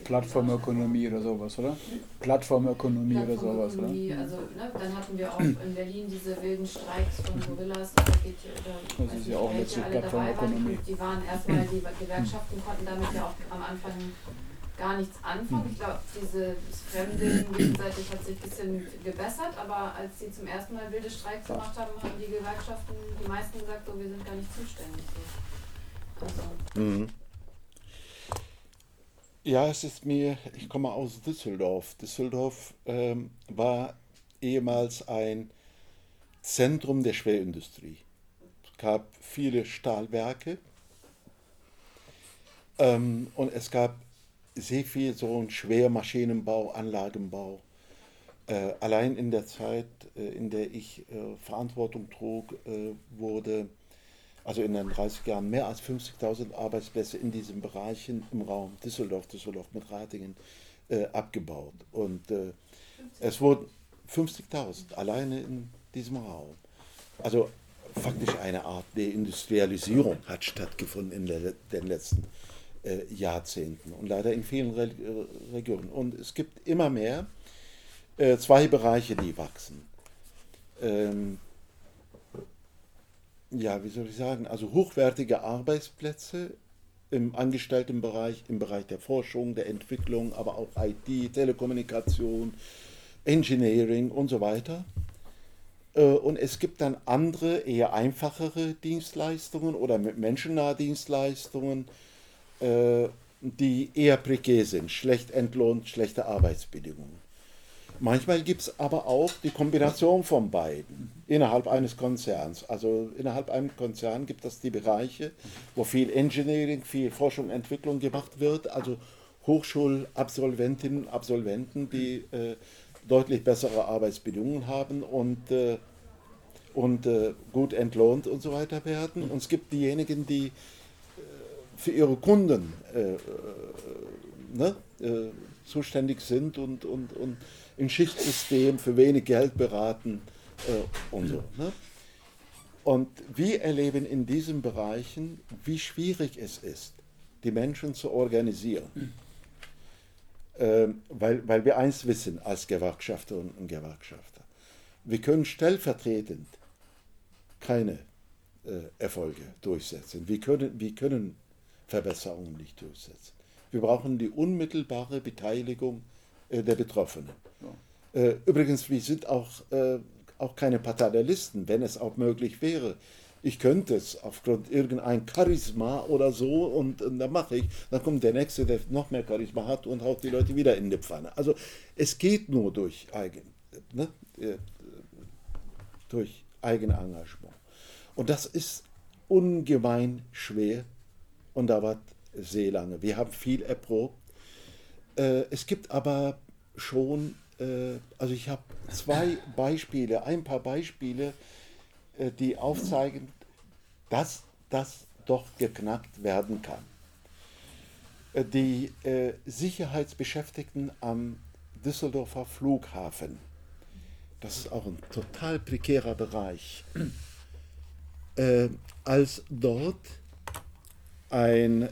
Speaker 4: Plattformökonomie oder sowas, oder? Plattformökonomie, oder sowas, oder?
Speaker 5: Also, ne, dann hatten wir auch in Berlin diese wilden Streiks von Gorillas. Da geht, oder,
Speaker 4: das ist ja auch letztlich Plattformökonomie.
Speaker 5: Die waren erstmal, die Gewerkschaften konnten damit ja auch am Anfang gar nichts anfangen. Ich glaube, dieses Fremde gegenseitig hat sich ein bisschen gebessert, aber als sie zum ersten Mal wilde Streiks gemacht haben, haben die Gewerkschaften, die meisten gesagt, so, wir sind gar nicht zuständig. Also. Mhm.
Speaker 1: Ja, es ist mir, ich komme aus Düsseldorf. Düsseldorf ähm, war ehemals ein Zentrum der Schwerindustrie. Es gab viele Stahlwerke ähm, und es gab sehr viel so ein Schwermaschinenbau, Anlagenbau. Äh, allein in der Zeit, äh, in der ich äh, Verantwortung trug, äh, wurde also in den 30 Jahren mehr als 50.000 Arbeitsplätze in diesen Bereichen im Raum Düsseldorf, Düsseldorf mit Ratingen äh, abgebaut. Und äh, es wurden 50.000 alleine in diesem Raum. Also faktisch eine Art Deindustrialisierung hat stattgefunden in den letzten äh, Jahrzehnten und leider in vielen Re äh, Regionen. Und es gibt immer mehr äh, zwei Bereiche, die wachsen. Ähm, ja, wie soll ich sagen, also hochwertige Arbeitsplätze im Angestelltenbereich, im Bereich der Forschung, der Entwicklung, aber auch IT, Telekommunikation, Engineering und so weiter. Äh, und es gibt dann andere, eher einfachere Dienstleistungen oder menschennahe Dienstleistungen, äh, die eher prekär sind, schlecht entlohnt, schlechte Arbeitsbedingungen. Manchmal gibt es aber auch die Kombination von beiden innerhalb eines Konzerns. Also innerhalb eines Konzerns gibt es die Bereiche, wo viel Engineering, viel Forschung Entwicklung gemacht wird. Also Hochschulabsolventinnen und Absolventen, die äh, deutlich bessere Arbeitsbedingungen haben und, äh, und äh, gut entlohnt und so weiter werden. Und es gibt diejenigen, die äh, für ihre Kunden äh, äh, ne, zuständig sind und, und, und ein Schichtsystem für wenig Geld beraten äh, und so. Ne? Und wir erleben in diesen Bereichen, wie schwierig es ist, die Menschen zu organisieren. Äh, weil, weil wir eins wissen als Gewerkschafterinnen und Gewerkschafter. Wir können stellvertretend keine äh, Erfolge durchsetzen. Wir können, wir können Verbesserungen nicht durchsetzen. Wir brauchen die unmittelbare Beteiligung äh, der Betroffenen. Äh, übrigens, wir sind auch, äh, auch keine Paternalisten, wenn es auch möglich wäre. Ich könnte es aufgrund irgendein Charisma oder so und, und dann mache ich, dann kommt der Nächste, der noch mehr Charisma hat und haut die Leute wieder in die Pfanne. Also es geht nur durch Eigen, ne? Äh, durch Eigenengagement. Und das ist ungemein schwer und dauert sehr lange. Wir haben viel erprobt. Es gibt aber schon äh, also ich habe zwei Beispiele, ein paar Beispiele, äh, die aufzeigen, dass das doch geknackt werden kann. Äh, die Sicherheitsbeschäftigten am Düsseldorfer Flughafen, das ist auch ein total prekärer Bereich, als dort ein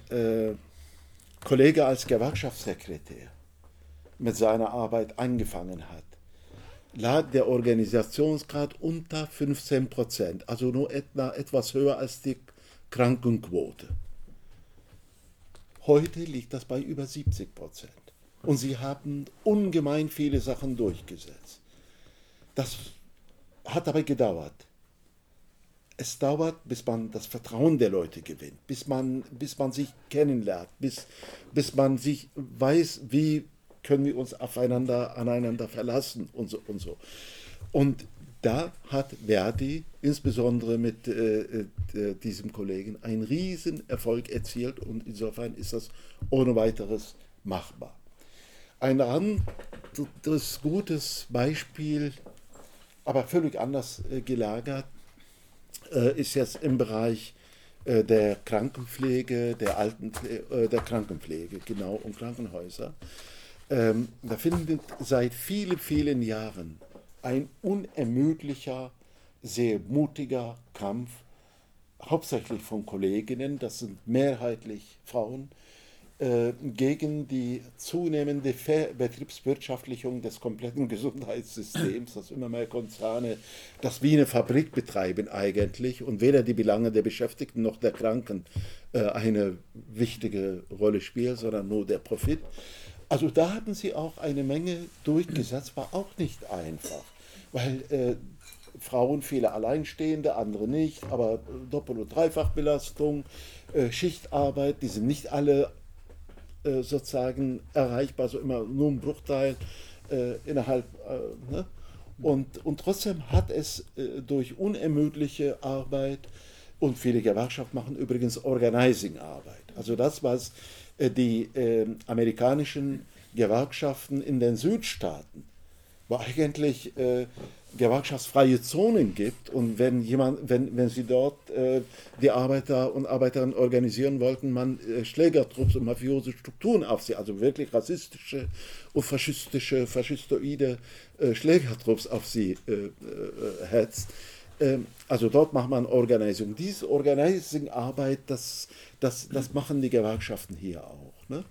Speaker 1: Kollege als Gewerkschaftssekretär mit seiner Arbeit angefangen hat, lag der Organisationsgrad unter 15 Prozent, also nur etwa etwas höher als die Krankenquote. Heute liegt das bei über 70 Prozent. Und sie haben ungemein viele Sachen durchgesetzt. Das hat aber gedauert. Es dauert, bis man das Vertrauen der Leute gewinnt, bis man, bis man sich kennenlernt, bis, bis man sich weiß, wie können wir uns aufeinander, aneinander verlassen und so und so. Und da hat Verdi insbesondere mit äh, äh, diesem Kollegen einen riesen Erfolg erzielt und insofern ist das ohne weiteres machbar. Ein anderes gutes Beispiel, aber völlig anders äh, gelagert, ist jetzt im Bereich äh, der Krankenpflege, der Altenpflege, äh, der Krankenpflege, genau, und Krankenhäuser. Ähm, da findet seit vielen, vielen Jahren ein unermüdlicher, sehr mutiger Kampf, hauptsächlich von Kolleginnen, das sind mehrheitlich Frauen, äh, gegen die zunehmende Betriebswirtschaftlichung des kompletten Gesundheitssystems, dass immer mehr Konzerne das wie eine Fabrik betreiben eigentlich und weder die Belange der Beschäftigten noch der Kranken äh, eine wichtige Rolle spielen, sondern nur der Profit. Also da hatten sie auch eine Menge durchgesetzt, war auch nicht einfach, weil äh, Frauen, viele Alleinstehende, andere nicht, aber Doppel- und Dreifachbelastung, äh, Schichtarbeit, die sind nicht alle äh, sozusagen erreichbar, so immer nur ein Bruchteil äh, innerhalb. Äh, ne? und, und trotzdem hat es äh, durch unermüdliche Arbeit und viele Gewerkschaften machen übrigens Organizing-Arbeit. Also das, was äh, die amerikanischen Gewerkschaften in den Südstaaten, wo eigentlich gewerkschaftsfreie Zonen gibt und wenn jemand, wenn, wenn sie dort äh, die Arbeiter und Arbeiterinnen organisieren wollten, man äh, Schlägertrupps und mafiose Strukturen auf sie, also wirklich rassistische und faschistische, faschistoide äh, Schlägertrupps auf sie äh, äh, hetzt. Ähm, also dort macht man Organisation. Diese Organizing-Arbeit, das das, das machen die Gewerkschaften hier auch. Ne?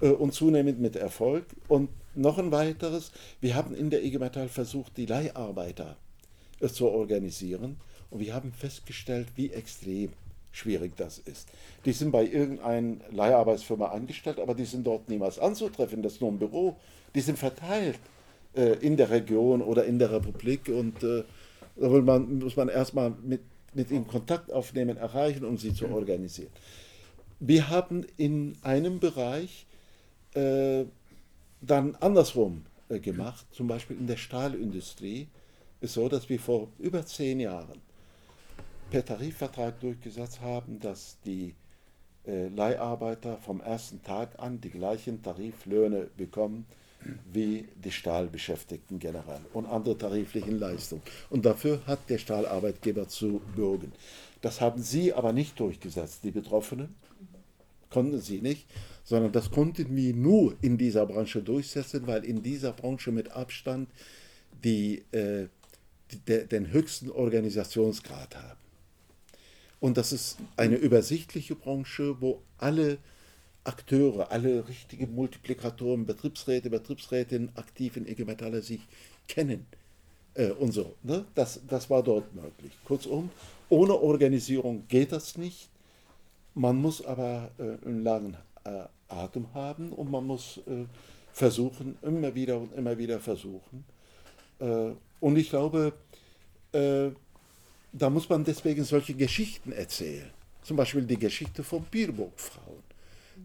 Speaker 1: Äh, und zunehmend mit Erfolg. Und noch ein weiteres, wir haben in der IG Metall versucht, die Leiharbeiter äh, zu organisieren Und wir haben festgestellt, wie extrem schwierig das ist. Die sind bei irgendeiner Leiharbeitsfirma angestellt, aber die sind dort niemals anzutreffen, das ist nur ein Büro. Die sind verteilt äh, in der Region oder in der Republik und äh, da man, muss man erstmal mit, mit ihnen Kontakt aufnehmen, erreichen, um sie zu organisieren. Wir haben in einem Bereich äh, dann andersrum äh, gemacht, zum Beispiel in der Stahlindustrie, ist so, dass wir vor über zehn Jahren per Tarifvertrag durchgesetzt haben, dass die äh, Leiharbeiter vom ersten Tag an die gleichen Tariflöhne bekommen wie die Stahlbeschäftigten generell und andere tariflichen Leistungen. Und dafür hat der Stahlarbeitgeber zu bürgen. Das haben sie aber nicht durchgesetzt, die Betroffenen. Konnten sie nicht, sondern das konnten wir nur in dieser Branche durchsetzen, weil in dieser Branche mit Abstand die, äh, die den höchsten Organisationsgrad haben. Und das ist eine übersichtliche Branche, wo alle Akteure, alle richtigen Multiplikatoren, Betriebsräte, Betriebsrätinnen aktiv in IG Metalle sich kennen. Äh, und so. Ne? Das, das war dort möglich. Kurzum, ohne Organisierung geht das nicht. Man muss aber äh, einen langen äh, Atem haben und man muss äh, versuchen, immer wieder und immer wieder versuchen. Äh, und ich glaube, äh, da muss man deswegen solche Geschichten erzählen. Zum Beispiel die Geschichte von Bierburg-Frauen,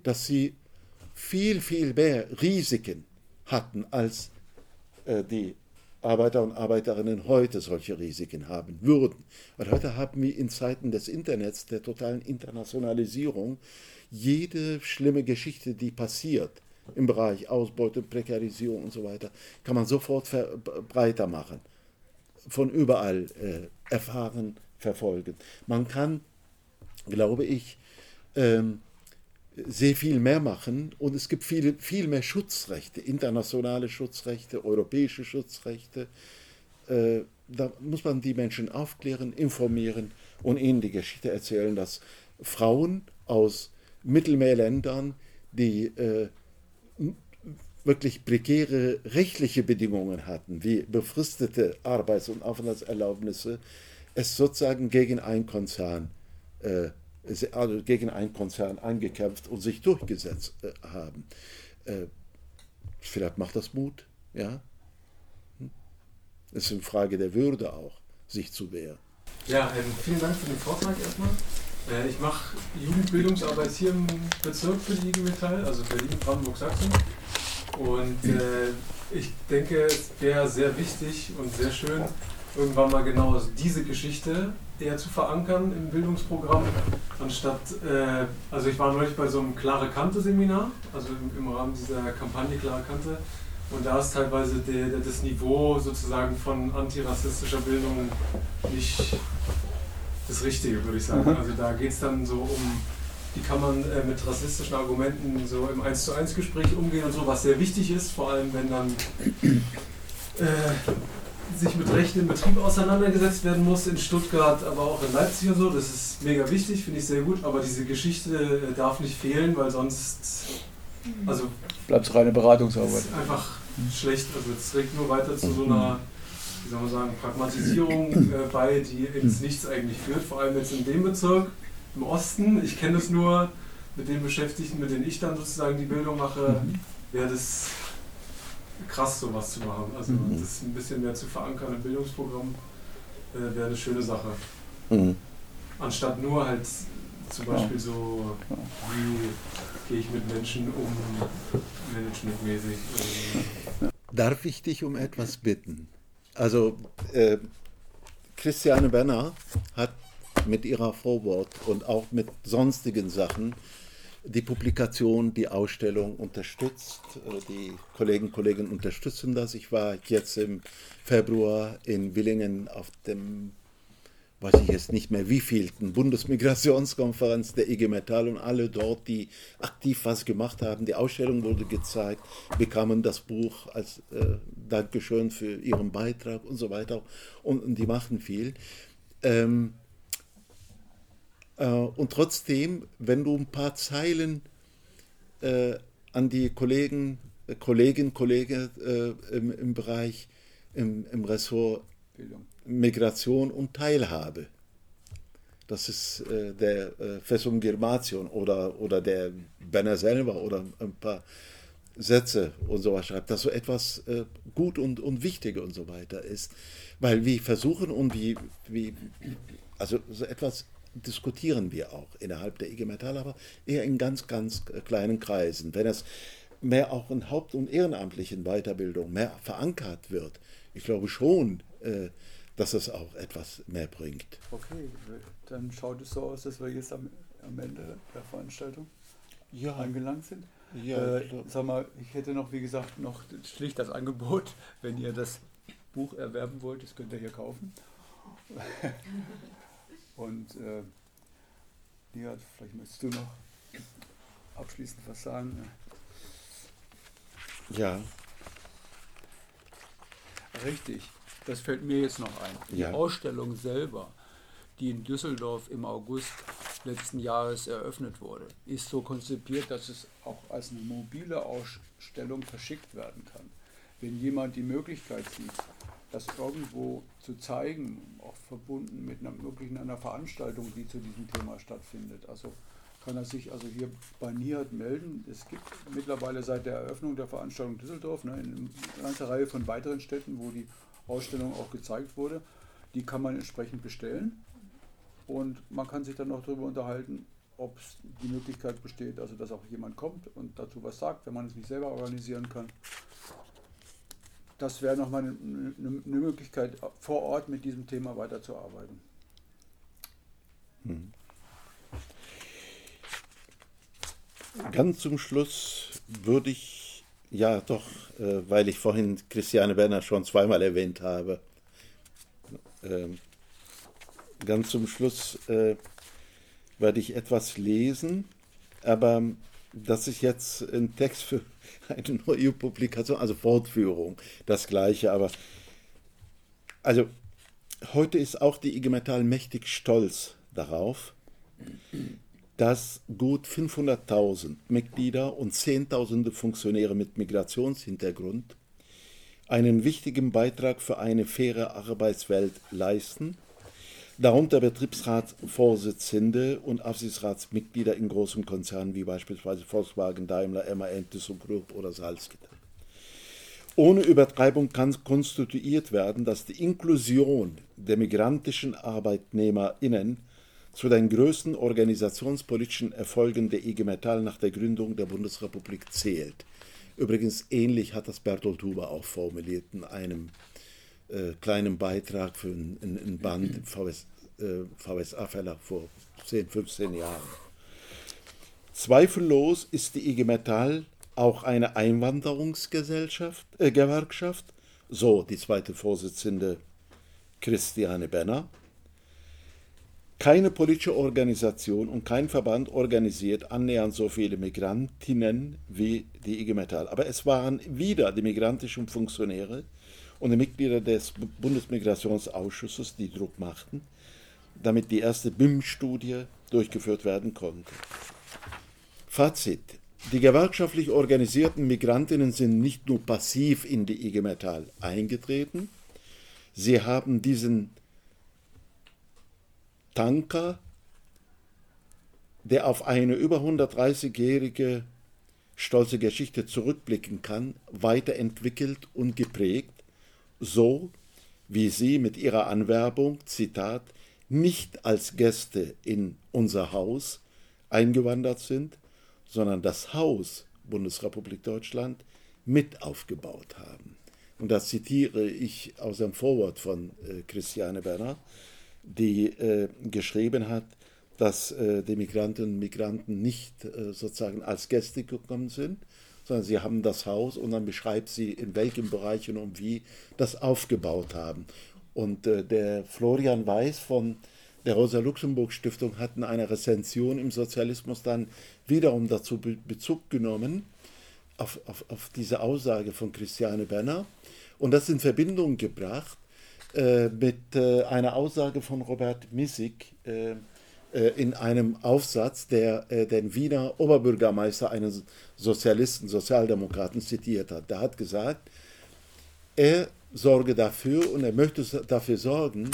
Speaker 1: dass sie viel, viel mehr Risiken hatten, als äh, die Arbeiter und Arbeiterinnen heute solche Risiken haben würden. Weil heute haben wir in Zeiten des Internets, der totalen Internationalisierung, jede schlimme Geschichte, die passiert im Bereich Ausbeutung, Prekarisierung und so weiter, kann man sofort breiter machen von überall äh, erfahren, verfolgen. Man kann, glaube ich, ähm, sehr viel mehr machen und es gibt viel, viel mehr Schutzrechte, internationale Schutzrechte, europäische Schutzrechte. Äh, da muss man die Menschen aufklären, informieren und ihnen die Geschichte erzählen, dass Frauen aus Mittelmeerländern, die äh, wirklich prekäre rechtliche Bedingungen hatten, wie befristete Arbeits- und Aufenthaltserlaubnisse, es sozusagen gegen einen Konzern, äh, also gegen einen Konzern angekämpft und sich durchgesetzt äh, haben. Äh, vielleicht macht das Mut, ja. Hm? Es ist eine Frage der Würde auch, sich zu wehren.
Speaker 6: Ja, ähm, vielen Dank für den Vortrag erstmal. Äh, ich mache Jugendbildungsarbeit hier im Bezirk für die IG Metall, also Berlin-Brandenburg-Sachsen. Und äh, ich denke, es wäre sehr wichtig und sehr schön, irgendwann mal genau diese Geschichte eher zu verankern im Bildungsprogramm, anstatt, äh, also ich war neulich bei so einem Klare Kante-Seminar, also im, im, Rahmen dieser Kampagne Klare Kante, und da ist teilweise der, der, das Niveau sozusagen von antirassistischer Bildung nicht das Richtige, würde ich sagen. Mhm. Also da geht es dann so um wie kann man äh, mit rassistischen Argumenten so im 1 zu 1 Gespräch umgehen und so, was sehr wichtig ist, vor allem wenn dann äh, sich mit Rechten im Betrieb auseinandergesetzt werden muss, in Stuttgart, aber auch in Leipzig und so. Das ist mega wichtig, finde ich sehr gut, aber diese Geschichte äh, darf nicht fehlen, weil sonst also
Speaker 4: bleibt es reine Beratungsarbeit.
Speaker 6: Ist einfach schlecht, also es trägt nur weiter zu so einer wie soll man sagen, Pragmatisierung äh, bei, die ins Nichts eigentlich führt, vor allem jetzt in dem Bezirk im Osten. Ich kenne es nur mit den Beschäftigten, mit denen ich dann sozusagen die Bildung mache, mhm. wäre das krass, sowas zu machen. Also mhm. das ein bisschen mehr zu verankern im Bildungsprogramm äh, wäre eine schöne Sache. Mhm. Anstatt nur halt zum Beispiel ja. so, wie gehe ich mit Menschen um, managementmäßig.
Speaker 1: Darf ich dich um etwas bitten? Also, äh, Christiane Benner hat mit ihrer Vorwort und auch mit sonstigen Sachen die Publikation, die Ausstellung unterstützt. Äh, die Kollegen und Kollegen unterstützen das. Ich war jetzt im Februar in Willingen auf dem, weiß ich jetzt nicht mehr wievielten Bundesmigrationskonferenz der IG Metall und alle dort, die aktiv was gemacht haben. Die Ausstellung wurde gezeigt, bekamen das Buch als äh, Dankeschön für ihren Beitrag und so weiter. Und, und die machen viel. Ähm, äh, und trotzdem, wenn du ein paar Zeilen äh, an die Kollegen, äh, Kolleginnen, Kollegen äh, im, im, Bereich, im, im Ressort Bildung. Migration und Teilhabe Das ist äh, der äh, Fessum Girmation oder, oder der Benner selber oder ein paar Sätze und sowas schreibt, dass so etwas äh, gut und, und wichtig und so weiter ist. Weil wir versuchen und wie, wie also so etwas diskutieren wir auch innerhalb der IG Metall, aber eher in ganz, ganz kleinen Kreisen. Wenn es mehr auch in Haupt- und Ehrenamtlichen Weiterbildung mehr verankert wird, ich glaube schon, äh, dass es auch etwas mehr bringt.
Speaker 4: Okay, dann schaut es so aus, dass wir jetzt am, am Ende der Veranstaltung ja. angelangt sind. Ja, äh, sag mal, ich hätte noch, wie gesagt, noch schlicht das Angebot, wenn ihr das Buch erwerben wollt, das könnt ihr hier kaufen. Und äh, Lia, vielleicht möchtest du noch abschließend was sagen.
Speaker 1: Ja.
Speaker 4: Richtig, das fällt mir jetzt noch ein. Die ja. Ausstellung selber, die in Düsseldorf im August letzten Jahres eröffnet wurde, ist so konzipiert, dass es auch als eine mobile Ausstellung verschickt werden kann. Wenn jemand die Möglichkeit sieht, das irgendwo zu zeigen, auch verbunden mit einer möglichen einer Veranstaltung, die zu diesem Thema stattfindet. Also kann er sich also hier bei NIAD melden. Es gibt mittlerweile seit der Eröffnung der Veranstaltung Düsseldorf ne, eine ganze Reihe von weiteren Städten, wo die Ausstellung auch gezeigt wurde. Die kann man entsprechend bestellen und man kann sich dann auch darüber unterhalten, ob es die Möglichkeit besteht, also dass auch jemand kommt und dazu was sagt, wenn man es nicht selber organisieren kann das wäre nochmal eine, eine, eine Möglichkeit, vor Ort mit diesem Thema weiterzuarbeiten. Hm.
Speaker 1: Ganz zum Schluss würde ich, ja doch, äh, weil ich vorhin Christiane Werner schon zweimal erwähnt habe, äh, ganz zum Schluss äh, werde ich etwas lesen, aber das ist jetzt ein Text für eine neue Publikation, also Fortführung, das gleiche, aber also heute ist auch die IG Metall mächtig stolz darauf, dass gut 500.000 Mitglieder und Zehntausende Funktionäre mit Migrationshintergrund einen wichtigen Beitrag für eine faire Arbeitswelt leisten darunter Betriebsratsvorsitzende und Aufsichtsratsmitglieder in großen Konzernen wie beispielsweise Volkswagen, Daimler, MAN, ThyssenKrupp oder Salzgitter. Ohne Übertreibung kann konstituiert werden, dass die Inklusion der migrantischen ArbeitnehmerInnen zu den größten organisationspolitischen Erfolgen der IG Metall nach der Gründung der Bundesrepublik zählt. Übrigens ähnlich hat das Bertolt Huber auch formuliert in einem äh, kleinen Beitrag für ein, Band VS, äh, VSA-Verlag vor 10, 15 Jahren. Zweifellos ist die IG Metall auch eine Einwanderungsgesellschaft, äh, Gewerkschaft, so die zweite Vorsitzende Christiane Benner. Keine politische Organisation und kein Verband organisiert annähernd so viele Migrantinnen wie die IG Metall. Aber es waren wieder die migrantischen Funktionäre, und die Mitglieder des Bundesmigrationsausschusses, die Druck machten, damit die erste BIM-Studie durchgeführt werden konnte. Fazit. Die gewerkschaftlich organisierten Migrantinnen sind nicht nur passiv in die IG Metall eingetreten, sie haben diesen Tanker, der auf eine über 130-jährige stolze Geschichte zurückblicken kann, weiterentwickelt und geprägt so wie sie mit ihrer Anwerbung, Zitat, nicht als Gäste in unser Haus eingewandert sind, sondern das Haus Bundesrepublik Deutschland mit aufgebaut haben. Und das zitiere ich aus dem Vorwort von äh, Christiane Werner, die äh, geschrieben hat, dass äh, die Migrantinnen und Migranten nicht äh, sozusagen als Gäste gekommen sind, sondern sie haben das Haus und dann beschreibt sie, in welchen Bereichen und wie das aufgebaut haben. Und äh, der Florian Weiß von der Rosa-Luxemburg-Stiftung hat in einer Rezension im Sozialismus dann wiederum dazu Be Bezug genommen, auf, auf, auf, diese Aussage von Christiane Benner und das in Verbindung gebracht äh, mit äh, einer Aussage von Robert Missig, äh, in einem Aufsatz, der äh, den Wiener Oberbürgermeister eines Sozialisten, Sozialdemokraten zitiert hat. Der hat gesagt, er sorge dafür und er möchte dafür sorgen,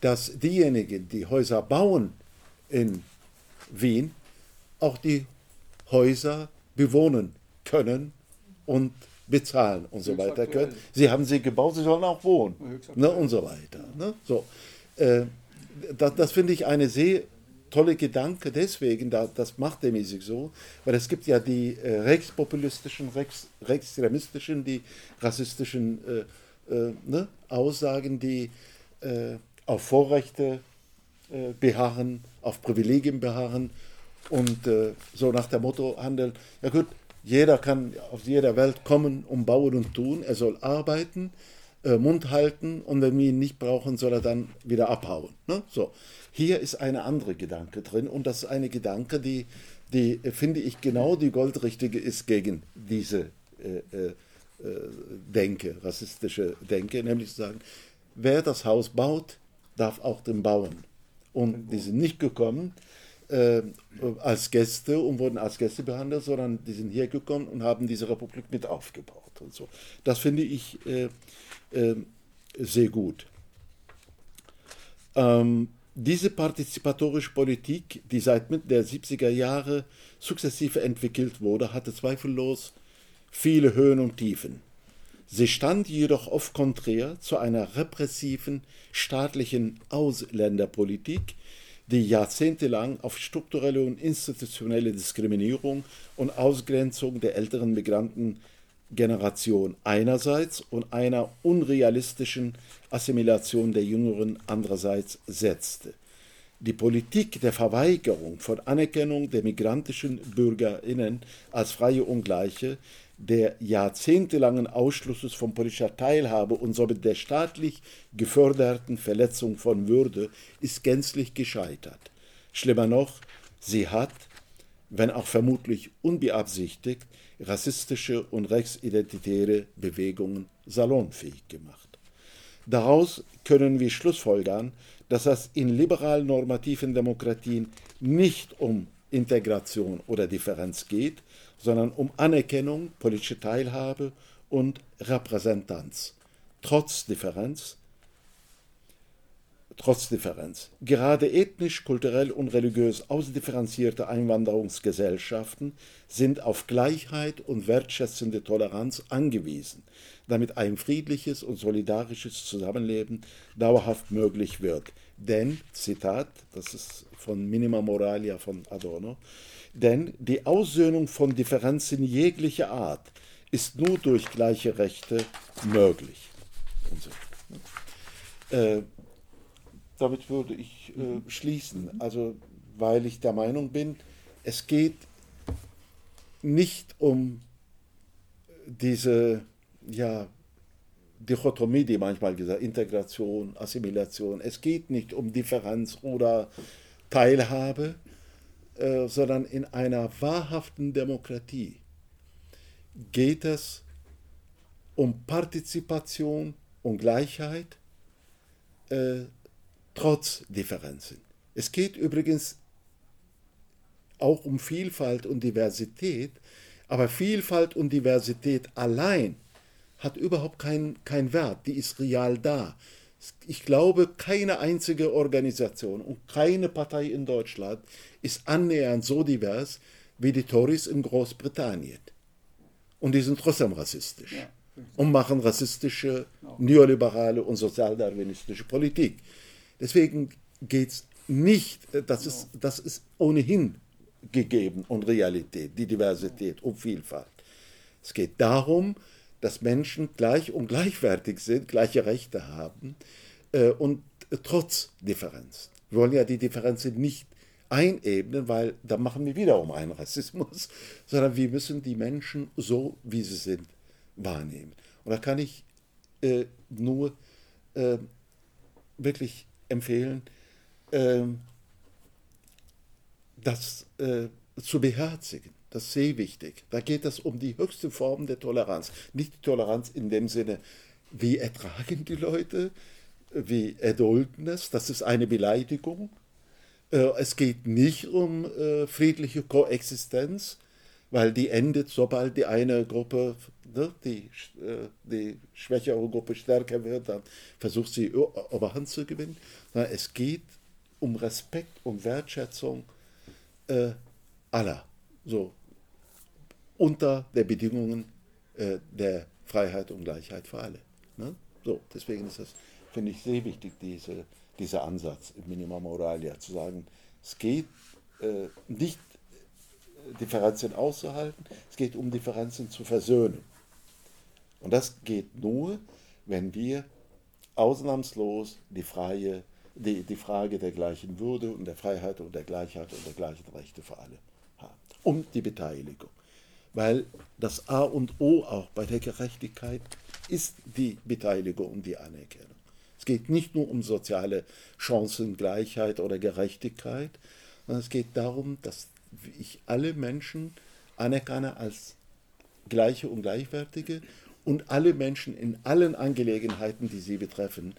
Speaker 1: dass diejenigen, die Häuser bauen in Wien, auch die Häuser bewohnen können und bezahlen und so weiter können. Sie haben sie gebaut, sie sollen auch wohnen ne, und so weiter. Ne? So, äh, das, das finde ich eine sehr tolle Gedanke deswegen, da, das macht der Musik so, weil es gibt ja die äh, rechtspopulistischen, rechts, rechtsextremistischen, die rassistischen äh, äh, ne, Aussagen, die äh, auf Vorrechte äh, beharren, auf Privilegien beharren und äh, so nach dem Motto handeln, ja gut, jeder kann aus jeder Welt kommen und bauen und tun, er soll arbeiten, äh, Mund halten und wenn wir ihn nicht brauchen, soll er dann wieder abhauen. Ne? So. Hier ist eine andere Gedanke drin und das ist eine Gedanke, die, die äh, finde ich genau die goldrichtige ist gegen diese äh, äh, äh, Denke, rassistische Denke, nämlich zu sagen, wer das Haus baut, darf auch den bauen. Und die sind nicht gekommen äh, als Gäste und wurden als Gäste behandelt, sondern die sind hier gekommen und haben diese Republik mit aufgebaut und so. Das finde ich äh, sehr gut. Ähm, diese partizipatorische Politik, die seit Mitte der 70er Jahre sukzessive entwickelt wurde, hatte zweifellos viele Höhen und Tiefen. Sie stand jedoch oft konträr zu einer repressiven staatlichen Ausländerpolitik, die jahrzehntelang auf strukturelle und institutionelle Diskriminierung und Ausgrenzung der älteren Migrantengeneration einerseits und einer unrealistischen Assimilation der Jüngeren andererseits setzte. Die Politik der Verweigerung von Anerkennung der migrantischen Bürgerinnen als freie Ungleiche, der jahrzehntelangen Ausschlusses von politischer Teilhabe und somit der staatlich geförderten Verletzung von Würde ist gänzlich gescheitert. Schlimmer noch, sie hat, wenn auch vermutlich unbeabsichtigt, rassistische und rechtsidentitäre Bewegungen salonfähig gemacht. Daraus können wir schlussfolgern, dass es in liberal-normativen Demokratien nicht um Integration oder Differenz geht, sondern um Anerkennung, politische Teilhabe und Repräsentanz. Trotz Differenz, trotz Differenz. Gerade ethnisch, kulturell und religiös ausdifferenzierte Einwanderungsgesellschaften sind auf Gleichheit und wertschätzende Toleranz angewiesen, damit ein friedliches und solidarisches Zusammenleben dauerhaft möglich wird. Denn, Zitat, das ist von Minima Moralia von Adorno, denn die Aussöhnung von Differenzen jeglicher Art ist nur durch gleiche Rechte möglich. Und so. Äh, damit würde ich äh, schließen. Also, weil ich der Meinung bin, es geht nicht um diese ja, Dichotomie, die manchmal gesagt, Integration, Assimilation. Es geht nicht um Differenz oder Teilhabe, äh, sondern in einer wahrhaften Demokratie geht es um Partizipation und Gleichheit äh, trotz Differenzen. Es geht übrigens auch um Vielfalt und Diversität, aber Vielfalt und Diversität allein hat überhaupt keinen kein Wert, die ist real da. Ich glaube, keine einzige Organisation und keine Partei in Deutschland ist annähernd so divers wie die Tories in Großbritannien. Und die sind trotzdem rassistisch
Speaker 4: Ja.
Speaker 1: und machen rassistische, neoliberale und sozialdarwinistische Politik. Deswegen geht es nicht, das ist, das ist ohnehin gegeben und Realität, die Diversität und Vielfalt. Es geht darum, dass Menschen gleich und gleichwertig sind, gleiche Rechte haben äh, und äh, trotz Differenz. Wir wollen ja die Differenzen nicht einebnen, weil da machen wir wiederum einen Rassismus, sondern wir müssen die Menschen so, wie sie sind, wahrnehmen. Und da kann ich äh, nur äh, wirklich empfehlen, ähm, das äh, zu beherzigen. Das ist sehr wichtig. Da geht es um die höchste Form der Toleranz. Nicht die Toleranz in dem Sinne, wie ertragen die Leute, wie erdulden es, das ist eine Beleidigung. Äh, Es geht nicht um äh, friedliche Koexistenz weil die endet, sobald die eine Gruppe, die, äh, die schwächere Gruppe stärker wird, dann versucht sie Oberhand zu gewinnen. Es geht um Respekt und Wertschätzung äh, aller, so unter der Bedingungen äh, der Freiheit und Gleichheit für alle. Ne? So, deswegen ist das, finde ich, sehr wichtig, diese, dieser Ansatz im Minima Moralia, zu sagen, es geht äh, nicht Differenzen auszuhalten, es geht um Differenzen zu versöhnen. Und das geht nur, wenn wir ausnahmslos die, freie, die, die Frage der gleichen Würde und der Freiheit und der Gleichheit und der gleichen Rechte für alle haben. Und die Beteiligung. Weil das A und O auch bei der Gerechtigkeit ist die Beteiligung und die Anerkennung. Es geht nicht nur um soziale Chancengleichheit oder Gerechtigkeit, sondern es geht darum, dass ich alle Menschen anerkenne als gleiche und gleichwertige und alle Menschen in allen Angelegenheiten, die sie betreffen,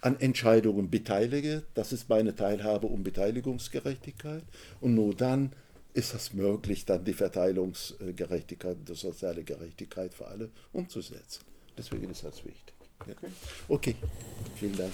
Speaker 1: an Entscheidungen beteilige. Das ist meine Teilhabe und Beteiligungsgerechtigkeit. Und nur dann ist es möglich, dann die Verteilungsgerechtigkeit, die soziale Gerechtigkeit für alle umzusetzen. Deswegen ist das wichtig. Okay, okay. vielen Dank.